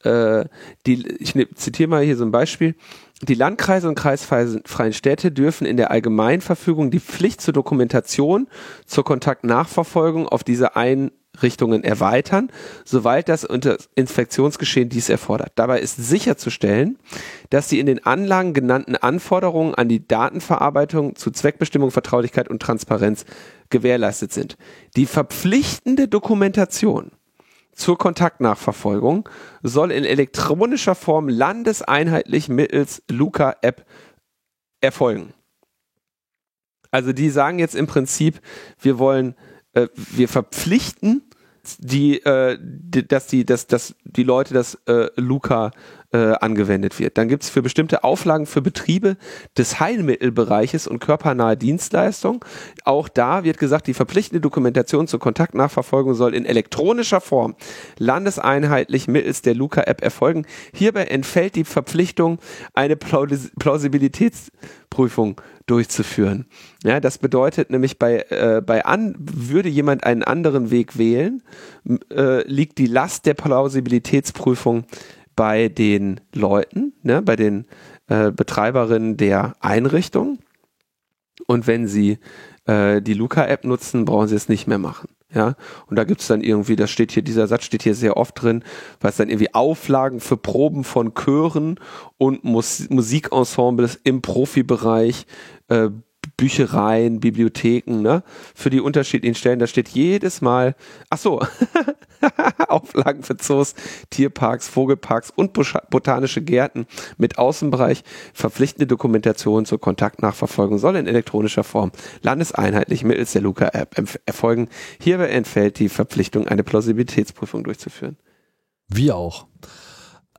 Äh, die, ich ne, zitiere mal hier so ein Beispiel. Die Landkreise und kreisfreien Städte dürfen in der Allgemeinverfügung die Pflicht zur Dokumentation, zur Kontaktnachverfolgung auf diese Einrichtungen erweitern, soweit das Infektionsgeschehen dies erfordert. Dabei ist sicherzustellen, dass die in den Anlagen genannten Anforderungen an die Datenverarbeitung zu Zweckbestimmung, Vertraulichkeit und Transparenz gewährleistet sind. Die verpflichtende Dokumentation zur Kontaktnachverfolgung soll in elektronischer Form landeseinheitlich mittels Luca-App erfolgen. Also die sagen jetzt im Prinzip, wir wollen, äh, wir verpflichten die, äh, die, dass die, dass, dass die Leute das äh, Luca äh, angewendet wird. Dann gibt es für bestimmte Auflagen für Betriebe des Heilmittelbereiches und körpernahe Dienstleistungen. Auch da wird gesagt, die verpflichtende Dokumentation zur Kontaktnachverfolgung soll in elektronischer Form landeseinheitlich mittels der Luca-App erfolgen. Hierbei entfällt die Verpflichtung, eine Plausibilitätsprüfung durchzuführen. Ja, das bedeutet nämlich bei, äh, bei an, würde jemand einen anderen Weg wählen, äh, liegt die Last der Plausibilitätsprüfung bei den Leuten, ne, bei den äh, Betreiberinnen der Einrichtung. Und wenn sie äh, die Luca-App nutzen, brauchen sie es nicht mehr machen. Ja, und da gibt es dann irgendwie, das steht hier, dieser Satz steht hier sehr oft drin, was dann irgendwie Auflagen für Proben von Chören und Mus Musikensembles im Profibereich, äh, Büchereien, Bibliotheken, ne? Für die unterschiedlichen Stellen. Da steht jedes Mal, ach so, Auflagen für Zoos, Tierparks, Vogelparks und botanische Gärten mit Außenbereich. Verpflichtende Dokumentation zur Kontaktnachverfolgung soll in elektronischer Form landeseinheitlich mittels der Luca-App erfolgen. Hierbei entfällt die Verpflichtung, eine Plausibilitätsprüfung durchzuführen. Wie auch.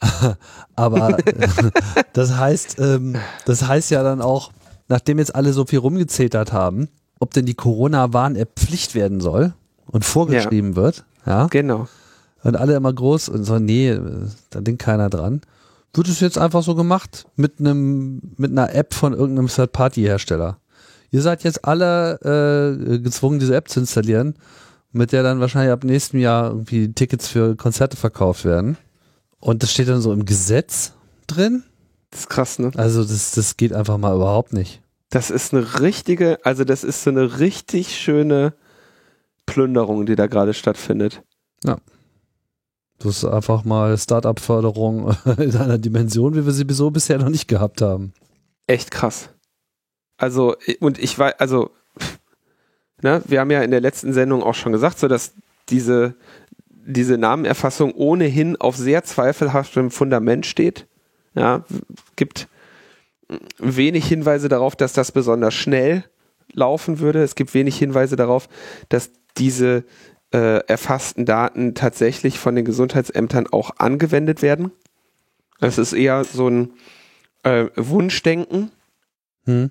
Aber das heißt, ähm, das heißt ja dann auch, nachdem jetzt alle so viel rumgezetert haben, ob denn die Corona-Warn-App Pflicht werden soll und vorgeschrieben ja. wird. Ja. Genau. Und alle immer groß und so, nee, da denkt keiner dran. Wird es jetzt einfach so gemacht mit einem, mit einer App von irgendeinem Third-Party-Hersteller. Ihr seid jetzt alle äh, gezwungen, diese App zu installieren, mit der dann wahrscheinlich ab nächstem Jahr irgendwie Tickets für Konzerte verkauft werden. Und das steht dann so im Gesetz drin. Das ist krass, ne? Also das, das geht einfach mal überhaupt nicht. Das ist eine richtige, also das ist so eine richtig schöne Plünderung, die da gerade stattfindet. Ja. Das ist einfach mal Startup-Förderung in einer Dimension, wie wir sie so bisher noch nicht gehabt haben. Echt krass. Also, und ich weiß, also, ne, wir haben ja in der letzten Sendung auch schon gesagt, so dass diese diese Namenerfassung ohnehin auf sehr zweifelhaftem Fundament steht. Ja, gibt wenig Hinweise darauf, dass das besonders schnell laufen würde. Es gibt wenig Hinweise darauf, dass diese äh, erfassten Daten tatsächlich von den Gesundheitsämtern auch angewendet werden. Es ist eher so ein äh, Wunschdenken. Hm.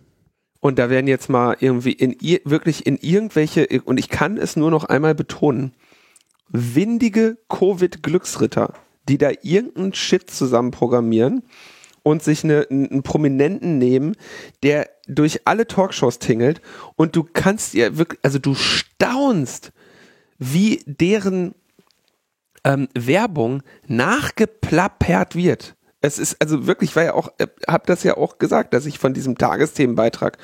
Und da werden jetzt mal irgendwie in wirklich in irgendwelche, und ich kann es nur noch einmal betonen, windige Covid-Glücksritter, die da irgendeinen Shit zusammen programmieren und sich eine, einen Prominenten nehmen, der durch alle Talkshows tingelt und du kannst ja wirklich, also du staunst, wie deren ähm, Werbung nachgeplappert wird. Es ist also wirklich, war ja auch, äh, hab das ja auch gesagt, dass ich von diesem Tagesthemenbeitrag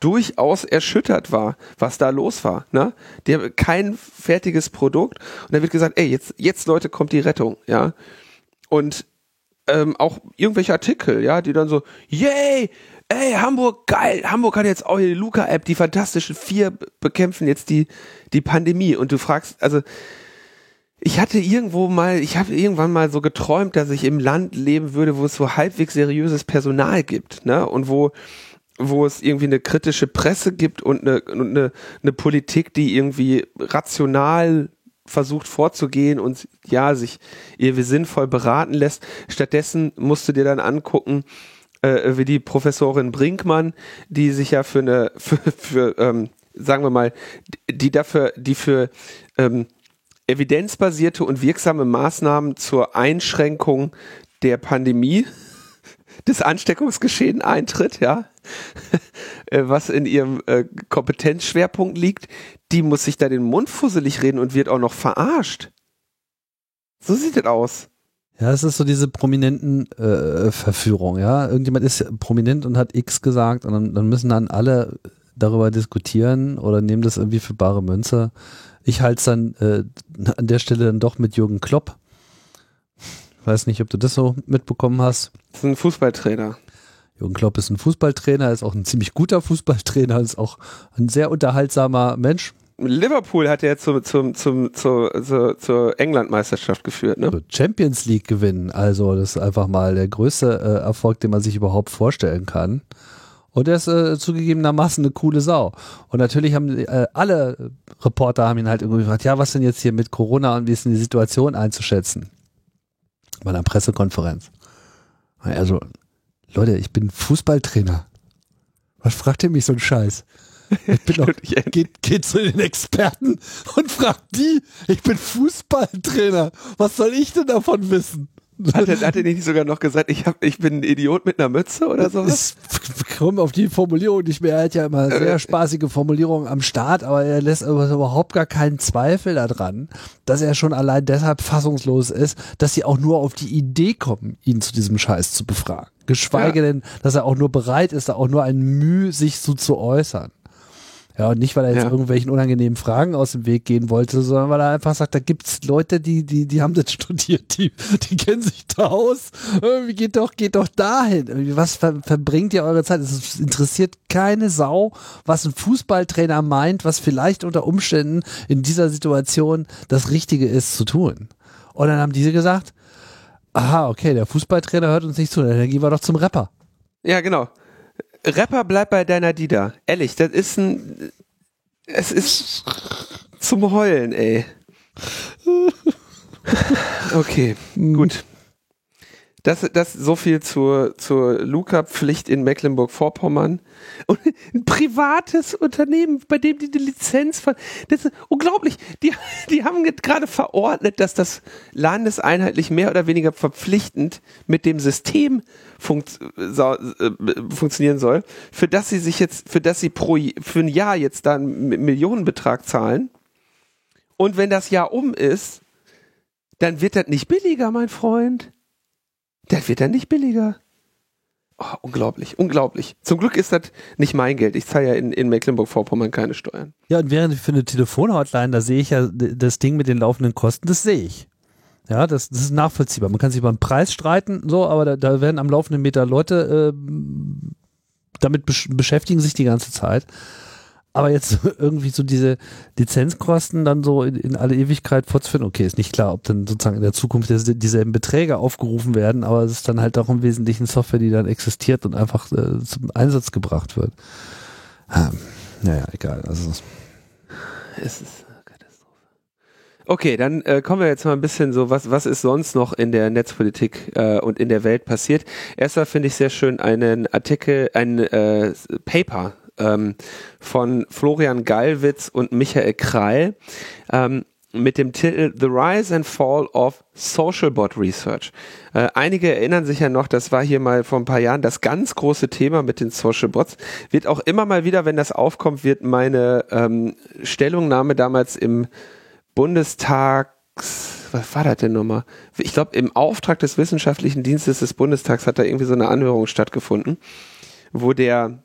durchaus erschüttert war, was da los war. Ne? Die kein fertiges Produkt und da wird gesagt, ey, jetzt, jetzt Leute, kommt die Rettung, ja. Und ähm, auch irgendwelche Artikel, ja, die dann so, yay, ey, Hamburg, geil, Hamburg hat jetzt auch die Luca-App, die fantastischen vier bekämpfen jetzt die, die Pandemie. Und du fragst, also ich hatte irgendwo mal, ich habe irgendwann mal so geträumt, dass ich im Land leben würde, wo es so halbwegs seriöses Personal gibt, ne? Und wo wo es irgendwie eine kritische Presse gibt und eine, und eine, eine Politik, die irgendwie rational versucht vorzugehen und ja, sich irgendwie sinnvoll beraten lässt. Stattdessen musst du dir dann angucken, äh, wie die Professorin Brinkmann, die sich ja für eine, für, für ähm, sagen wir mal, die dafür, die für ähm, evidenzbasierte und wirksame Maßnahmen zur Einschränkung der Pandemie des Ansteckungsgeschehen eintritt, ja, äh, was in ihrem äh, Kompetenzschwerpunkt liegt, die muss sich da den Mund fusselig reden und wird auch noch verarscht. So sieht es aus. Ja, es ist so diese prominenten äh, Verführung, ja. Irgendjemand ist prominent und hat X gesagt und dann, dann müssen dann alle darüber diskutieren oder nehmen das irgendwie für bare Münze. Ich halte es dann äh, an der Stelle dann doch mit Jürgen Klopp. Weiß nicht, ob du das so mitbekommen hast. Das ist ein Fußballtrainer. Jürgen Klopp ist ein Fußballtrainer, ist auch ein ziemlich guter Fußballtrainer, ist auch ein sehr unterhaltsamer Mensch. Liverpool hat ja zum, zum, zum, zur, zur, zur Englandmeisterschaft geführt, ne? Champions League gewinnen, also das ist einfach mal der größte äh, Erfolg, den man sich überhaupt vorstellen kann. Und er ist äh, zugegebenermaßen eine coole Sau. Und natürlich haben äh, alle Reporter haben ihn halt irgendwie gefragt, ja, was denn jetzt hier mit Corona und wie ist denn die Situation einzuschätzen? Bei einer Pressekonferenz. Also, Leute, ich bin Fußballtrainer. Was fragt ihr mich so einen Scheiß? Ich bin doch, geht, geht zu den Experten und fragt die, ich bin Fußballtrainer. Was soll ich denn davon wissen? Hat er, hat er nicht sogar noch gesagt, ich, hab, ich bin ein Idiot mit einer Mütze oder sowas? Ich komme auf die Formulierung nicht mehr. Er hat ja immer sehr äh. spaßige Formulierungen am Start, aber er lässt überhaupt gar keinen Zweifel daran, dass er schon allein deshalb fassungslos ist, dass sie auch nur auf die Idee kommen, ihn zu diesem Scheiß zu befragen. Geschweige ja. denn, dass er auch nur bereit ist, da auch nur ein Mühe, sich so zu äußern. Ja, und nicht, weil er jetzt Ja. irgendwelchen unangenehmen Fragen aus dem Weg gehen wollte, sondern weil er einfach sagt, da gibt's Leute, die, die, die haben das studiert, die, die kennen sich da aus. Irgendwie geht doch, geht doch dahin. Irgendwie, Was ver, verbringt ihr eure Zeit? Es interessiert keine Sau, was ein Fußballtrainer meint, was vielleicht unter Umständen in dieser Situation das Richtige ist zu tun. Und dann haben diese gesagt, aha, okay, der Fußballtrainer hört uns nicht zu, dann gehen wir doch zum Rapper. Ja, genau. Rapper, bleib bei deiner Dida. Ehrlich, das ist ein. Es ist zum Heulen, ey. Okay, gut. Das, das so viel zur, zur Luca-Pflicht in Mecklenburg-Vorpommern. Und ein privates Unternehmen, bei dem die die Lizenz ver Das ist unglaublich. Die, die haben gerade verordnet, dass das landeseinheitlich mehr oder weniger verpflichtend mit dem System funkt, so, äh, funktionieren soll, für das sie sich jetzt, für das sie pro für ein Jahr jetzt da einen Mi- Millionenbetrag zahlen. Und wenn das Jahr um ist, dann wird das nicht billiger, mein Freund. Das wird dann nicht billiger. Oh, unglaublich, unglaublich. Zum Glück ist das nicht mein Geld. Ich zahle ja in, in Mecklenburg-Vorpommern keine Steuern. Ja, und während für eine Telefonhotline, da sehe ich ja das Ding mit den laufenden Kosten, das sehe ich. Ja, das, das ist nachvollziehbar. Man kann sich über den Preis streiten, so, aber da, da werden am laufenden Meter Leute äh, damit besch beschäftigen sich die ganze Zeit. Aber jetzt irgendwie so diese Lizenzkosten dann so in, in alle Ewigkeit fortzuführen, okay, ist nicht klar, ob dann sozusagen in der Zukunft diese- dieselben Beträge aufgerufen werden, aber es ist dann halt auch im Wesentlichen Software, die dann existiert und einfach äh, zum Einsatz gebracht wird. Ähm, naja, egal. Also Es ist eine Katastrophe. Okay, dann äh, kommen wir jetzt mal ein bisschen so, was, was ist sonst noch in der Netzpolitik äh, und in der Welt passiert. Erstmal finde ich sehr schön einen Artikel, ein äh, Paper ähm, von Florian Gallwitz und Michael Kreil ähm, mit dem Titel The Rise and Fall of Social Bot Research. Äh, einige erinnern sich ja noch, das war hier mal vor ein paar Jahren das ganz große Thema mit den Social Bots. Wird auch immer mal wieder, wenn das aufkommt, wird meine ähm, Stellungnahme damals im Bundestags, was war das denn nochmal? Ich glaube, im Auftrag des Wissenschaftlichen Dienstes des Bundestags hat da irgendwie so eine Anhörung stattgefunden, wo der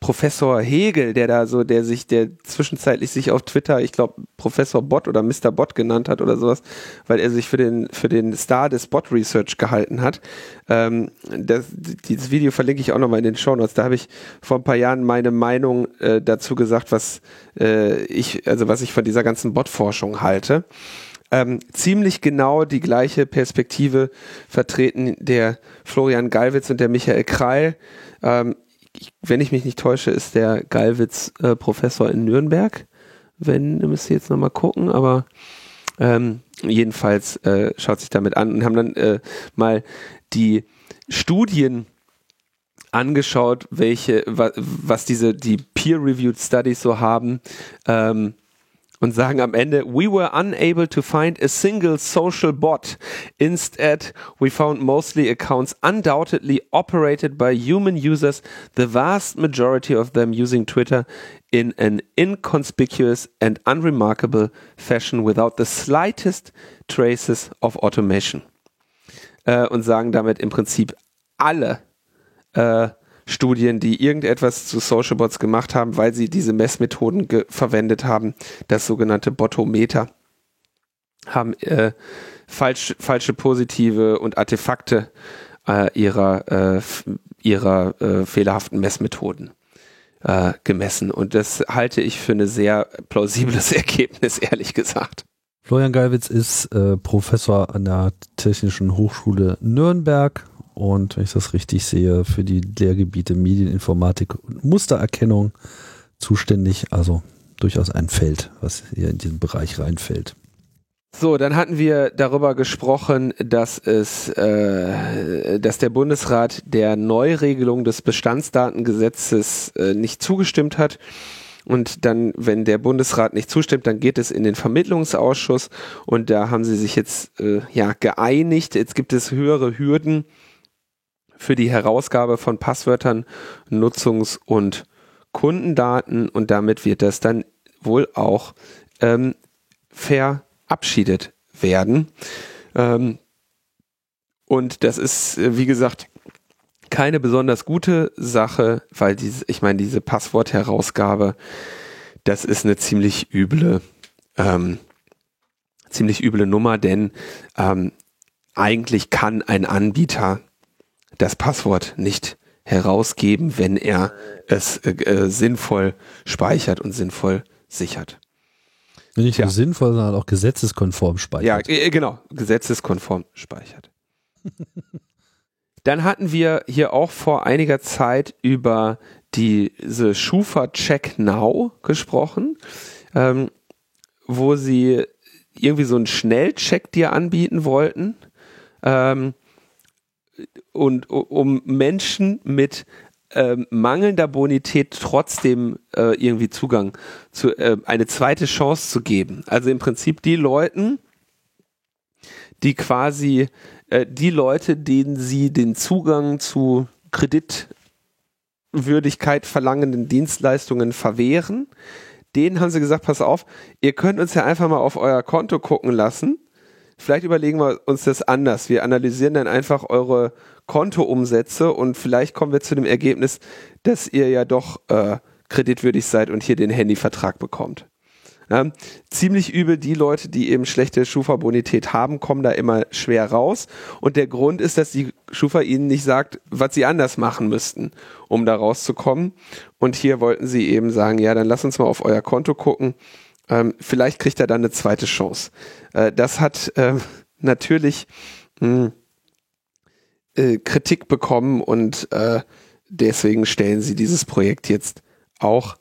Professor Hegel, der da so, der sich, der zwischenzeitlich sich auf Twitter, ich glaube, Professor Bot oder Mr. Bot genannt hat oder sowas, weil er sich für den, für den Star des Bot Research gehalten hat. Ähm, das, dieses Video verlinke ich auch nochmal in den Show Notes. Da habe ich vor ein paar Jahren meine Meinung äh, dazu gesagt, was äh, ich, also was ich von dieser ganzen Bot-Forschung halte. Ähm, ziemlich genau die gleiche Perspektive vertreten der Florian Gallwitz und der Michael Kreil. Ähm, wenn ich mich nicht täusche, ist der Gallwitz äh, Professor in Nürnberg. Wenn, müsst ihr jetzt nochmal gucken, aber ähm, jedenfalls äh, schaut sich damit an und haben dann äh, mal die Studien angeschaut, welche, wa, was diese, die Peer-Reviewed Studies so haben, ähm, und sagen am Ende, we were unable to find a single social bot. Instead, we found mostly accounts undoubtedly operated by human users, the vast majority of them using Twitter in an inconspicuous and unremarkable fashion without the slightest traces of automation. Äh, und sagen damit im Prinzip alle äh, Studien, die irgendetwas zu Social Bots gemacht haben, weil sie diese Messmethoden verwendet haben, das sogenannte Botometer, haben äh, falsch, falsche positive und Artefakte äh, ihrer, äh, ihrer äh, fehlerhaften Messmethoden äh, gemessen. Und das halte ich für ein sehr plausibles Ergebnis, ehrlich gesagt. Florian Gallwitz ist äh, Professor an der Technischen Hochschule Nürnberg und wenn ich das richtig sehe, für die Lehrgebiete Medieninformatik und Mustererkennung zuständig. Also durchaus ein Feld, was hier in diesen Bereich reinfällt. So, dann hatten wir darüber gesprochen, dass es, äh, dass der Bundesrat der Neuregelung des Bestandsdatengesetzes äh, nicht zugestimmt hat. Und dann, wenn der Bundesrat nicht zustimmt, dann geht es in den Vermittlungsausschuss und da haben sie sich jetzt äh, ja geeinigt. Jetzt gibt es höhere Hürden für die Herausgabe von Passwörtern, Nutzungs- und Kundendaten und damit wird das dann wohl auch ähm, verabschiedet werden. Ähm, und das ist, äh, wie gesagt, keine besonders gute Sache, weil diese, ich meine, diese Passwortherausgabe, das ist eine ziemlich üble, ähm, ziemlich üble Nummer, denn ähm, eigentlich kann ein Anbieter das Passwort nicht herausgeben, wenn er es äh, äh, sinnvoll speichert und sinnvoll sichert. Nicht nur ja. sinnvoll, sondern auch gesetzeskonform speichert. Ja, äh, genau, gesetzeskonform speichert. Dann hatten wir hier auch vor einiger Zeit über diese Schufa Check Now gesprochen, ähm, wo sie irgendwie so einen Schnellcheck dir anbieten wollten. Ähm, und um Menschen mit ähm, mangelnder Bonität trotzdem äh, irgendwie Zugang zu äh, eine zweite Chance zu geben. Also im Prinzip die Leuten, die quasi äh, die Leute, denen sie den Zugang zu Kreditwürdigkeit verlangenden Dienstleistungen verwehren, denen haben sie gesagt, pass auf, ihr könnt uns ja einfach mal auf euer Konto gucken lassen. Vielleicht überlegen wir uns das anders. Wir analysieren dann einfach eure Kontoumsätze und vielleicht kommen wir zu dem Ergebnis, dass ihr ja doch äh, kreditwürdig seid und hier den Handyvertrag bekommt. Ja, ziemlich übel, die Leute, die eben schlechte Schufa-Bonität haben, kommen da immer schwer raus. Und der Grund ist, dass die Schufa ihnen nicht sagt, was sie anders machen müssten, um da rauszukommen. Und hier wollten sie eben sagen, ja, dann lass uns mal auf euer Konto gucken. Ähm, vielleicht kriegt er dann eine zweite Chance. Äh, das hat äh, natürlich mh, hm, äh, Kritik bekommen und äh, deswegen stellen sie dieses Projekt jetzt auch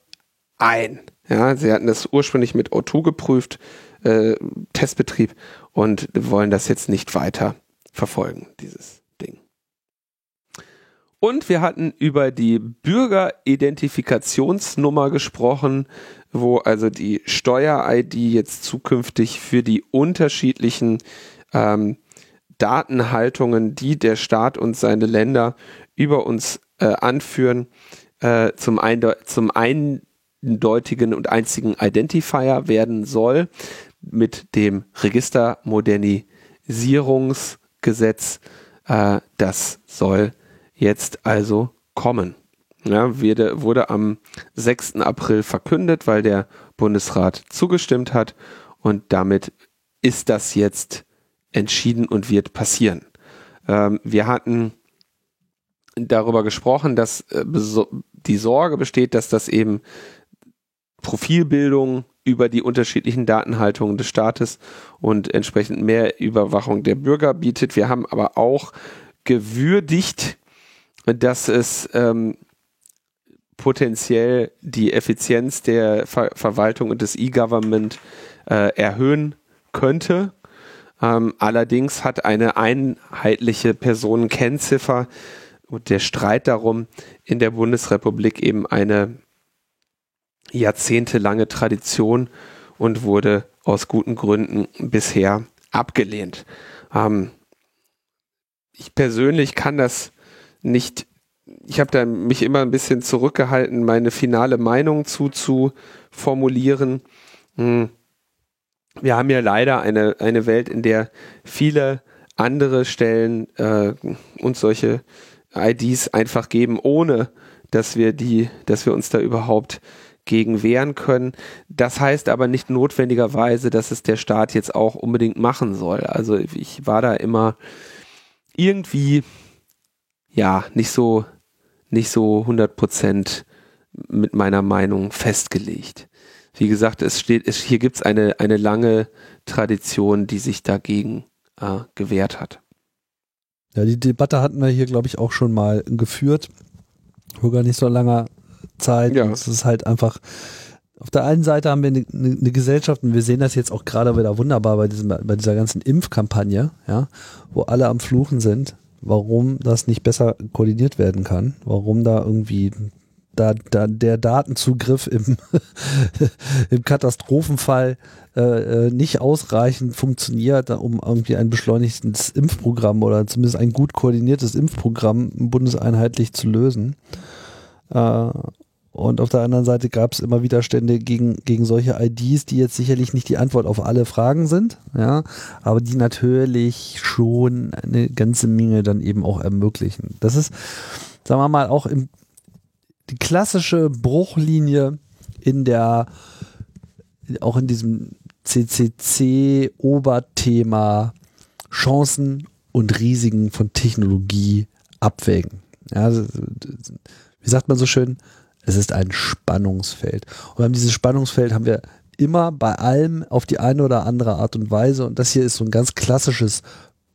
ein. Ja, sie hatten das ursprünglich mit O2 geprüft, äh, Testbetrieb, und wollen das jetzt nicht weiter verfolgen, dieses Ding. Und wir hatten über die Bürgeridentifikationsnummer gesprochen, wo also die Steuer-ID jetzt zukünftig für die unterschiedlichen ähm, Datenhaltungen, die der Staat und seine Länder über uns äh, anführen, äh, zum, zum eindeutigen und einzigen Identifier werden soll mit dem Registermodernisierungsgesetz. Äh, das soll jetzt also kommen. Ja, wurde, wurde am 6. April verkündet, weil der Bundesrat zugestimmt hat und damit ist das jetzt entschieden und wird passieren. Ähm, wir hatten darüber gesprochen, dass äh, die Sorge besteht, dass das eben Profilbildung über die unterschiedlichen Datenhaltungen des Staates und entsprechend mehr Überwachung der Bürger bietet. Wir haben aber auch gewürdigt, dass es ähm, potenziell die Effizienz der Ver Verwaltung und des E-Government äh, erhöhen könnte. Ähm, allerdings hat eine einheitliche Personenkennziffer und der Streit darum in der Bundesrepublik eben eine jahrzehntelange Tradition und wurde aus guten Gründen bisher abgelehnt. Ähm, ich persönlich kann das nicht, ich habe da mich immer ein bisschen zurückgehalten, meine finale Meinung zu, zu formulieren. Hm. Wir haben ja leider eine, eine Welt, in der viele andere Stellen äh, uns solche IDs einfach geben, ohne dass wir die, dass wir uns da überhaupt gegen wehren können. Das heißt aber nicht notwendigerweise, dass es der Staat jetzt auch unbedingt machen soll. Also ich war da immer irgendwie, ja, nicht so, nicht so 100 Prozent mit meiner Meinung festgelegt. Wie gesagt, es steht, es, hier gibt es eine, eine lange Tradition, die sich dagegen äh, gewehrt hat. Ja, die Debatte hatten wir hier, glaube ich, auch schon mal geführt. Vor gar nicht so langer Zeit. Ja. Es ist halt einfach, auf der einen Seite haben wir eine, eine, Gesellschaft und wir sehen das jetzt auch gerade wieder wunderbar bei, diesem, bei dieser ganzen Impfkampagne, ja, wo alle am Fluchen sind, warum das nicht besser koordiniert werden kann, warum da irgendwie da, da der Datenzugriff im, im Katastrophenfall äh, äh, nicht ausreichend funktioniert, um irgendwie ein beschleunigtes Impfprogramm oder zumindest ein gut koordiniertes Impfprogramm bundeseinheitlich zu lösen. Äh, Und auf der anderen Seite gab es immer Widerstände gegen, gegen solche IDs, die jetzt sicherlich nicht die Antwort auf alle Fragen sind, ja, aber die natürlich schon eine ganze Menge dann eben auch ermöglichen. Das ist, sagen wir mal, auch im, die klassische Bruchlinie in der, auch in diesem CCC-Oberthema Chancen und Risiken von Technologie abwägen. Ja, wie sagt man so schön? Es ist ein Spannungsfeld. Und dieses Spannungsfeld haben wir immer bei allem auf die eine oder andere Art und Weise. Und das hier ist so ein ganz klassisches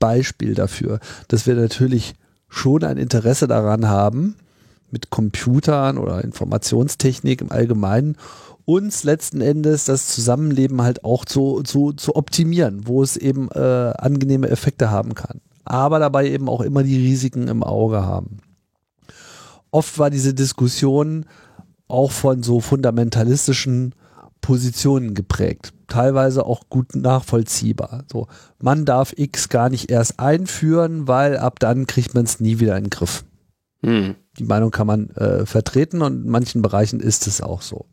Beispiel dafür, dass wir natürlich schon ein Interesse daran haben, mit Computern oder Informationstechnik im Allgemeinen uns letzten Endes das Zusammenleben halt auch zu, zu, zu optimieren, wo es eben äh, angenehme Effekte haben kann. Aber dabei eben auch immer die Risiken im Auge haben. Oft war diese Diskussion auch von so fundamentalistischen Positionen geprägt. Teilweise auch gut nachvollziehbar. So, man darf X gar nicht erst einführen, weil ab dann kriegt man es nie wieder in den Griff. Hm. Die Meinung kann man äh, vertreten und in manchen Bereichen ist es auch so.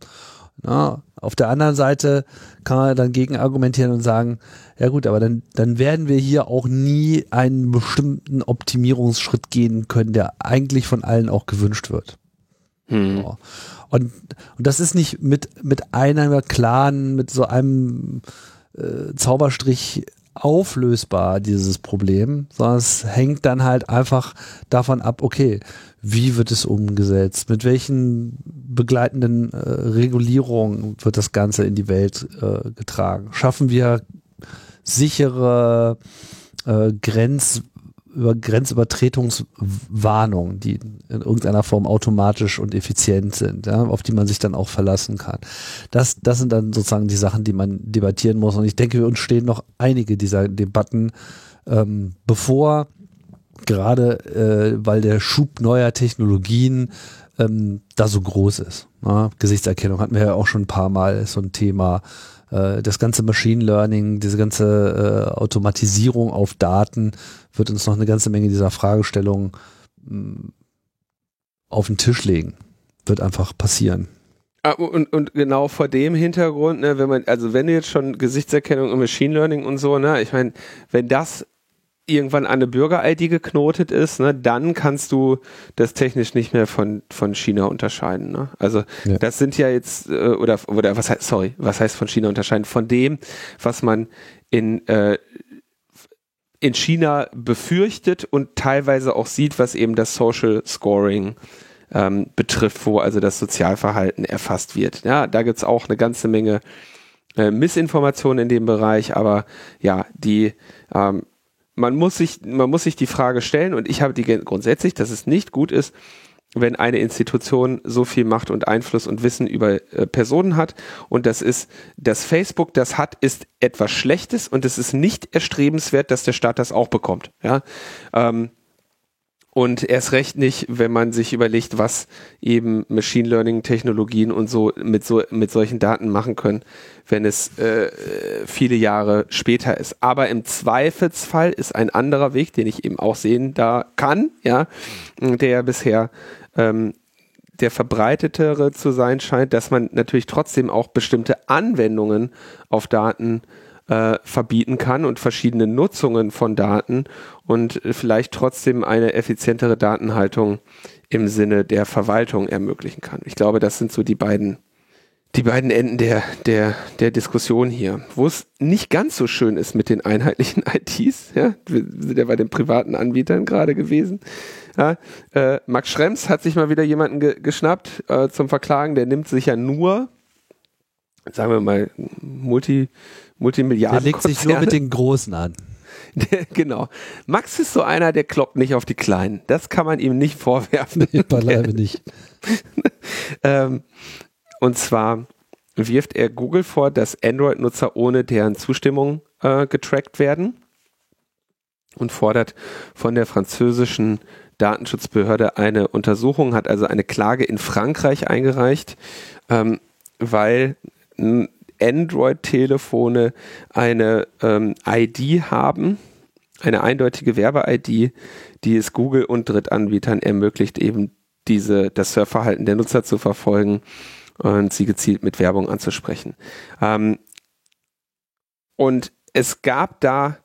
Na, auf der anderen Seite kann man dann gegen argumentieren und sagen, ja gut, aber dann, dann werden wir hier auch nie einen bestimmten Optimierungsschritt gehen können, der eigentlich von allen auch gewünscht wird. Hm. So. Und, und das ist nicht mit, mit einer klaren, mit so einem äh, Zauberstrich auflösbar, dieses Problem, sondern es hängt dann halt einfach davon ab, okay, wie wird es umgesetzt, mit welchen begleitenden äh, Regulierungen wird das Ganze in die Welt äh, getragen. Schaffen wir sichere äh, Grenz über Grenzübertretungswarnungen, die in irgendeiner Form automatisch und effizient sind, ja, auf die man sich dann auch verlassen kann. Das, das sind dann sozusagen die Sachen, die man debattieren muss. Und ich denke, wir uns stehen noch einige dieser Debatten ähm, bevor, gerade äh, weil der Schub neuer Technologien ähm, da so groß ist. Ja, Gesichtserkennung hatten wir ja auch schon ein paar Mal, ist so ein Thema äh, das ganze Machine Learning, diese ganze äh, Automatisierung auf Daten wird uns noch eine ganze Menge dieser Fragestellungen mm, auf den Tisch legen. Wird einfach passieren. Ah, und, und genau vor dem Hintergrund, ne, wenn man, also wenn du jetzt schon Gesichtserkennung und Machine Learning und so, ne, ich meine, wenn das irgendwann an eine Bürger-ID geknotet ist, ne, dann kannst du das technisch nicht mehr von, von China unterscheiden. Ne? Also ja. das sind ja jetzt, äh, oder, oder was heißt, sorry, was heißt von China unterscheiden? Von dem, was man in, äh, in China befürchtet und teilweise auch sieht, was eben das Social Scoring ähm, betrifft, wo also das Sozialverhalten erfasst wird. Ja, da gibt's auch eine ganze Menge äh, Missinformationen in dem Bereich, aber ja, die ähm, man muss sich, man muss sich die Frage stellen und ich habe die grundsätzlich, dass es nicht gut ist, wenn eine Institution so viel Macht und Einfluss und Wissen über äh, Personen hat und das ist, dass Facebook das hat, ist etwas Schlechtes und es ist nicht erstrebenswert, dass der Staat das auch bekommt. Ja, ähm, und erst recht nicht, wenn man sich überlegt, was eben Machine Learning Technologien und so mit so mit solchen Daten machen können, wenn es äh, viele Jahre später ist. Aber im Zweifelsfall ist ein anderer Weg, den ich eben auch sehen da kann, ja, der ja bisher ähm, der verbreitetere zu sein scheint, dass man natürlich trotzdem auch bestimmte Anwendungen auf Daten äh, verbieten kann und verschiedene Nutzungen von Daten und vielleicht trotzdem eine effizientere Datenhaltung im Sinne der Verwaltung ermöglichen kann. Ich glaube, das sind so die beiden die beiden Enden der, der, der Diskussion hier. Wo es nicht ganz so schön ist mit den einheitlichen ITs, ja, wir sind ja bei den privaten Anbietern gerade gewesen. Ja, äh, Max Schrems hat sich mal wieder jemanden ge geschnappt äh, zum Verklagen, der nimmt sich ja nur, sagen wir mal, Multi, Multimilliarden. Der legt sich nur mit den Großen an. Der, genau. Max ist so einer, der kloppt nicht auf die Kleinen. Das kann man ihm nicht vorwerfen. Nee, beileibe nicht. ähm, und zwar wirft er Google vor, dass Android-Nutzer ohne deren Zustimmung äh, getrackt werden und fordert von der französischen Datenschutzbehörde eine Untersuchung, hat also eine Klage in Frankreich eingereicht, ähm, weil Android-Telefone eine ähm, ID haben, eine eindeutige Werbe-ID, die es Google und Drittanbietern ermöglicht, eben diese, das Surfverhalten der Nutzer zu verfolgen und sie gezielt mit Werbung anzusprechen. Ähm, und es gab da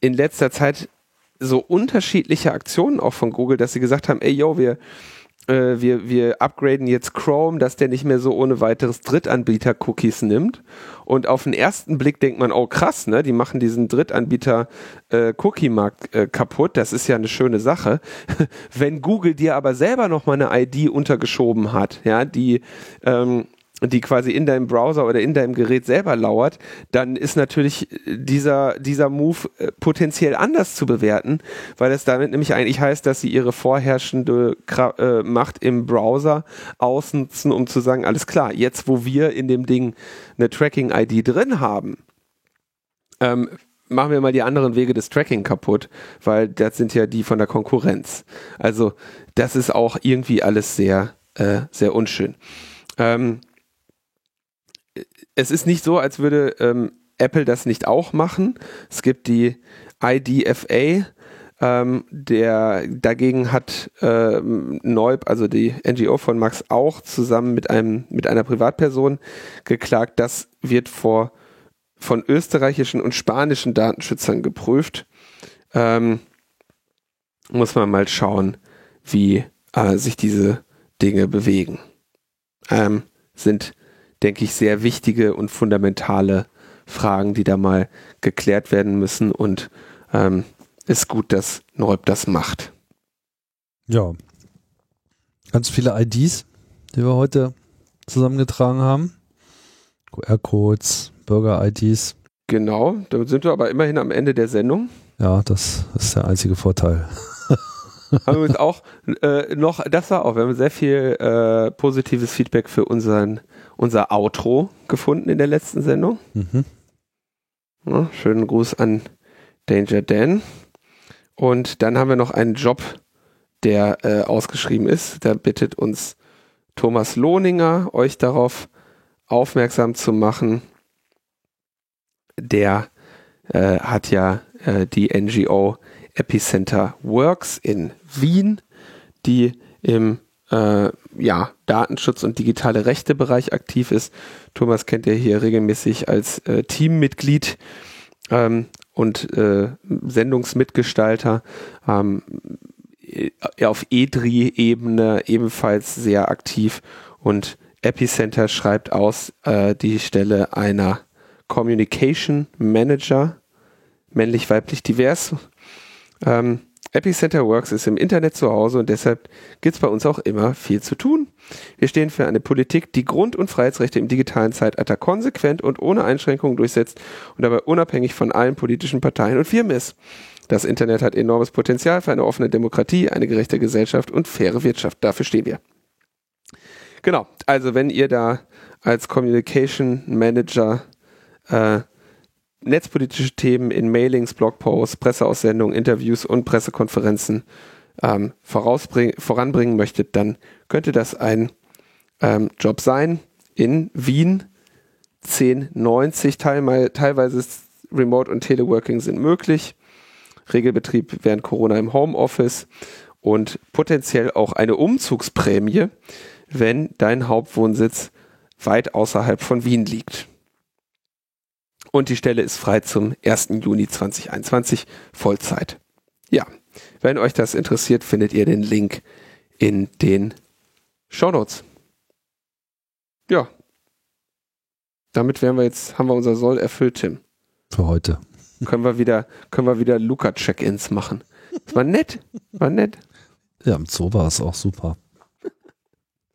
in letzter Zeit so unterschiedliche Aktionen auch von Google, dass sie gesagt haben, ey yo, wir äh, wir, wir upgraden jetzt Chrome, dass der nicht mehr so ohne weiteres Drittanbieter-Cookies nimmt. Und auf den ersten Blick denkt man, oh krass, ne, die machen diesen Drittanbieter-Cookie-Markt äh, äh, kaputt. Das ist ja eine schöne Sache. Wenn Google dir aber selber noch mal eine ID untergeschoben hat, ja, die ähm, die quasi in deinem Browser oder in deinem Gerät selber lauert, dann ist natürlich dieser, dieser Move äh, potenziell anders zu bewerten, weil es damit nämlich eigentlich heißt, dass sie ihre vorherrschende äh, Macht im Browser ausnutzen, um zu sagen, alles klar, jetzt wo wir in dem Ding eine Tracking-ID drin haben, ähm, machen wir mal die anderen Wege des Tracking kaputt, weil das sind ja die von der Konkurrenz. Also das ist auch irgendwie alles sehr, äh, sehr unschön. Ähm, es ist nicht so, als würde ähm, Apple das nicht auch machen. Es gibt die IDFA, ähm, der dagegen hat ähm, Neub, also die NGO von Max, auch zusammen mit einem mit einer Privatperson geklagt. Das wird vor von österreichischen und spanischen Datenschützern geprüft. Ähm, muss man mal schauen, wie äh, sich diese Dinge bewegen. Ähm, sind denke ich, sehr wichtige und fundamentale Fragen, die da mal geklärt werden müssen und ähm, ist gut, dass Neub das macht. Ja. Ganz viele IDs, die wir heute zusammengetragen haben. QR-Codes, Bürger-IDs. Genau, da sind wir aber immerhin am Ende der Sendung. Ja, das ist der einzige Vorteil. haben wir uns auch äh, noch, das war auch, wir haben sehr viel äh, positives Feedback für unseren unser Outro gefunden in der letzten Sendung. Mhm. Ja, schönen Gruß an Danger Dan. Und dann haben wir noch einen Job, der äh, ausgeschrieben ist. Da bittet uns Thomas Lohninger, euch darauf aufmerksam zu machen. Der äh, hat ja äh, die NGO Epicenter Works in Wien, die im äh, ja, Datenschutz und digitale Rechte Bereich aktiv ist. Thomas kennt ihr hier regelmäßig als äh, Teammitglied ähm, und äh, Sendungsmitgestalter. Ähm, auf EDRI-Ebene ebenfalls sehr aktiv und Epicenter schreibt aus äh, die Stelle einer Communication Manager, männlich, weiblich, divers. Ähm, Epicenter Works ist im Internet zu Hause und deshalb gibt es bei uns auch immer viel zu tun. Wir stehen für eine Politik, die Grund- und Freiheitsrechte im digitalen Zeitalter konsequent und ohne Einschränkungen durchsetzt und dabei unabhängig von allen politischen Parteien und Firmen ist. Das Internet hat enormes Potenzial für eine offene Demokratie, eine gerechte Gesellschaft und faire Wirtschaft. Dafür stehen wir. Genau, also wenn ihr da als Communication Manager äh, netzpolitische Themen in Mailings, Blogposts, Presseaussendungen, Interviews und Pressekonferenzen ähm, voranbringen möchtet, dann könnte das ein ähm, Job sein. In Wien 1090, teilweise Remote und Teleworking sind möglich. Regelbetrieb während Corona im Homeoffice und potenziell auch eine Umzugsprämie, wenn dein Hauptwohnsitz weit außerhalb von Wien liegt. Und die Stelle ist frei zum 1. Juni 2021 Vollzeit. Ja, wenn euch das interessiert, findet ihr den Link in den Show Notes. Ja. Damit wären wir jetzt, haben wir unser Soll erfüllt, Tim. Für heute. Können wir wieder, können wir wieder Luca-Check-Ins machen. Das war nett. War nett. Ja, im Zoo war es auch super.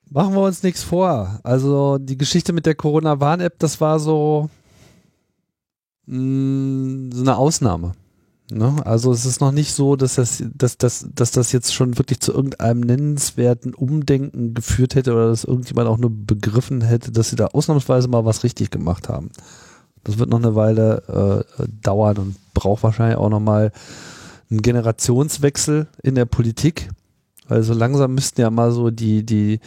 Machen wir uns nichts vor. Also die Geschichte mit der Corona-Warn-App, das war so, mh, mm, so eine Ausnahme. Ne? Also es ist noch nicht so, dass das, dass, dass, dass das jetzt schon wirklich zu irgendeinem nennenswerten Umdenken geführt hätte oder dass irgendjemand auch nur begriffen hätte, dass sie da ausnahmsweise mal was richtig gemacht haben. Das wird noch eine Weile äh, dauern und braucht wahrscheinlich auch nochmal einen Generationswechsel in der Politik. Also langsam müssten ja mal so die, die,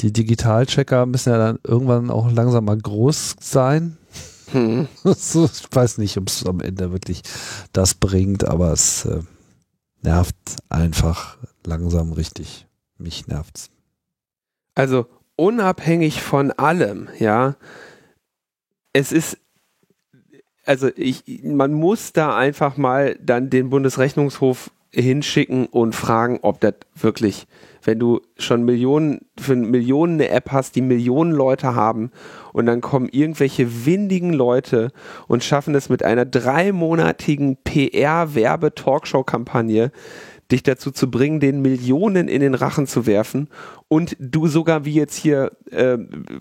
die Digitalchecker müssen ja dann irgendwann auch langsam mal groß sein. Hm. ich weiß nicht, ob es am Ende wirklich das bringt, aber es äh, nervt einfach langsam richtig. Mich nervt's. Also unabhängig von allem, ja, es ist, also ich, man muss da einfach mal dann den Bundesrechnungshof hinschicken und fragen, ob das wirklich, wenn du schon Millionen, für Millionen eine App hast, die Millionen Leute haben und dann kommen irgendwelche windigen Leute und schaffen es mit einer dreimonatigen PR-Werbe-Talkshow-Kampagne, dich dazu zu bringen, den Millionen in den Rachen zu werfen und du sogar wie jetzt hier äh,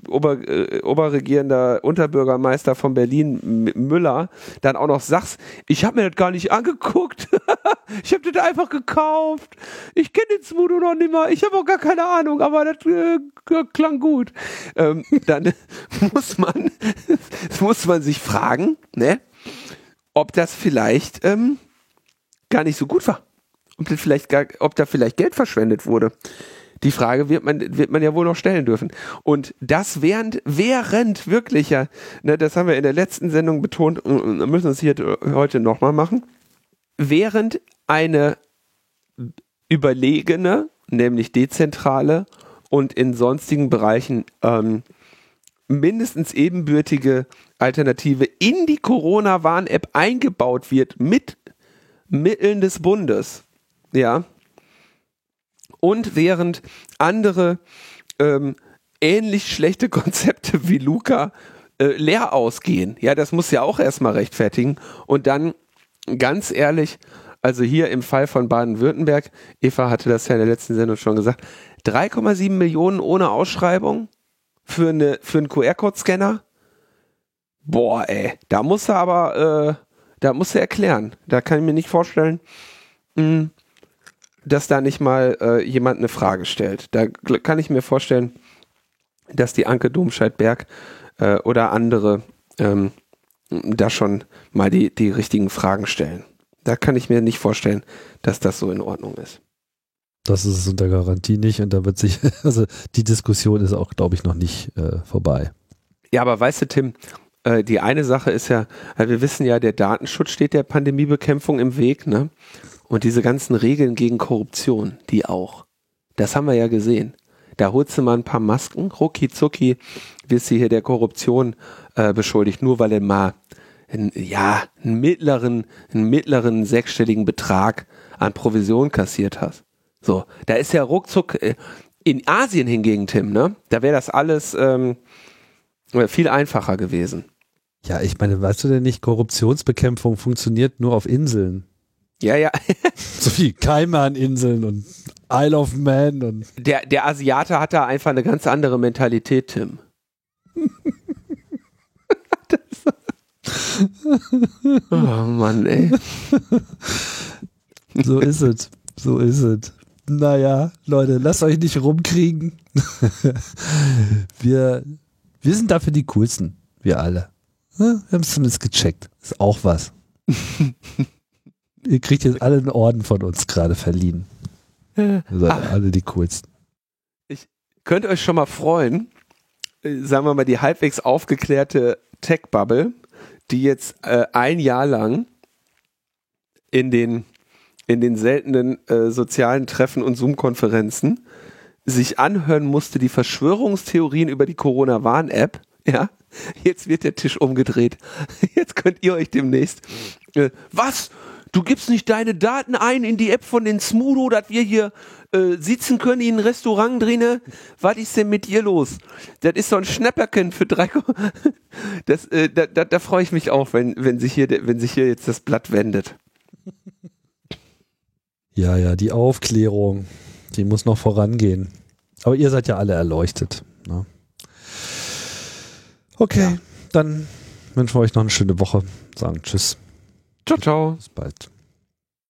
Ober, äh, oberregierender Unterbürgermeister von Berlin M Müller dann auch noch sagst, ich habe mir das gar nicht angeguckt, ich habe das einfach gekauft, ich kenne den Smudo noch nicht mal, ich habe auch gar keine Ahnung, aber das äh, klang gut. Ähm, dann muss man, muss man sich fragen, ne, ob das vielleicht ähm, gar nicht so gut war ob, vielleicht gar, ob da vielleicht Geld verschwendet wurde. Die Frage wird man, wird man ja wohl noch stellen dürfen. Und das während, während wirklicher, ne, das haben wir in der letzten Sendung betont müssen wir es hier heute nochmal machen, während eine überlegene, nämlich dezentrale und in sonstigen Bereichen ähm, mindestens ebenbürtige Alternative in die Corona-Warn-App eingebaut wird mit Mitteln des Bundes, ja. Und während andere ähm, ähnlich schlechte Konzepte wie Luca äh, leer ausgehen, ja, das muss ja auch erstmal rechtfertigen. Und dann, ganz ehrlich, also hier im Fall von Baden-Württemberg, Eva hatte das ja in der letzten Sendung schon gesagt, 3,7 Millionen ohne Ausschreibung für, eine, für einen QR-Code-Scanner. Boah, ey, da muss er aber, äh, da muss er erklären. Da kann ich mir nicht vorstellen, mh, hm, dass da nicht mal äh, jemand eine Frage stellt. Da kann ich mir vorstellen, dass die Anke Domscheit-Berg äh, oder andere ähm, da schon mal die, die richtigen Fragen stellen. Da kann ich mir nicht vorstellen, dass das so in Ordnung ist. Das ist es unter Garantie nicht und da wird sich, also die Diskussion ist auch, glaube ich, noch nicht äh, vorbei. Ja, aber weißt du, Tim, äh, die eine Sache ist ja, wir wissen ja, der Datenschutz steht der Pandemiebekämpfung im Weg, ne? Und diese ganzen Regeln gegen Korruption, die auch. Das haben wir ja gesehen. Da holst du mal ein paar Masken, rucki zucki, wirst du hier der Korruption äh, beschuldigt, nur weil er mal einen, ja, einen mittleren, einen mittleren sechsstelligen Betrag an Provision kassiert hast. So, da ist ja ruckzuck, äh, in Asien hingegen, Tim, ne? Da wäre das alles ähm, viel einfacher gewesen. Ja, ich meine, weißt du denn nicht, Korruptionsbekämpfung funktioniert nur auf Inseln. Ja, ja. so wie Kaiman-Inseln und Isle of Man und. Der, der Asiate hat da einfach eine ganz andere Mentalität, Tim. oh Mann, ey. So ist es. So ist es. Naja, Leute, lasst euch nicht rumkriegen. wir, wir sind dafür die coolsten. Wir alle. Wir haben es zumindest gecheckt. Ist auch was. Ihr kriegt jetzt alle einen Orden von uns gerade verliehen. Ihr seid ah. alle die coolsten. Ich könnte euch schon mal freuen, äh, sagen wir mal, die halbwegs aufgeklärte Tech-Bubble, die jetzt äh, ein Jahr lang in den, in den seltenen äh, sozialen Treffen und Zoom-Konferenzen sich anhören musste, die Verschwörungstheorien über die Corona-Warn-App, ja, jetzt wird der Tisch umgedreht. Jetzt könnt ihr euch demnächst, äh, was? Du gibst nicht deine Daten ein in die App von den Smudo, dass wir hier äh, sitzen können in ein Restaurant drinne. Was ist denn mit dir los? Das ist so ein Schnäpperken für drei. Das, äh, da, da, da freue ich mich auch, wenn, wenn sich hier, wenn sich hier jetzt das Blatt wendet. Ja, ja, die Aufklärung, die muss noch vorangehen. Aber ihr seid ja alle erleuchtet. Ne? Okay, ja. dann wünschen wir euch noch eine schöne Woche. Sagen Tschüss. Ciao, ciao. Bis bald.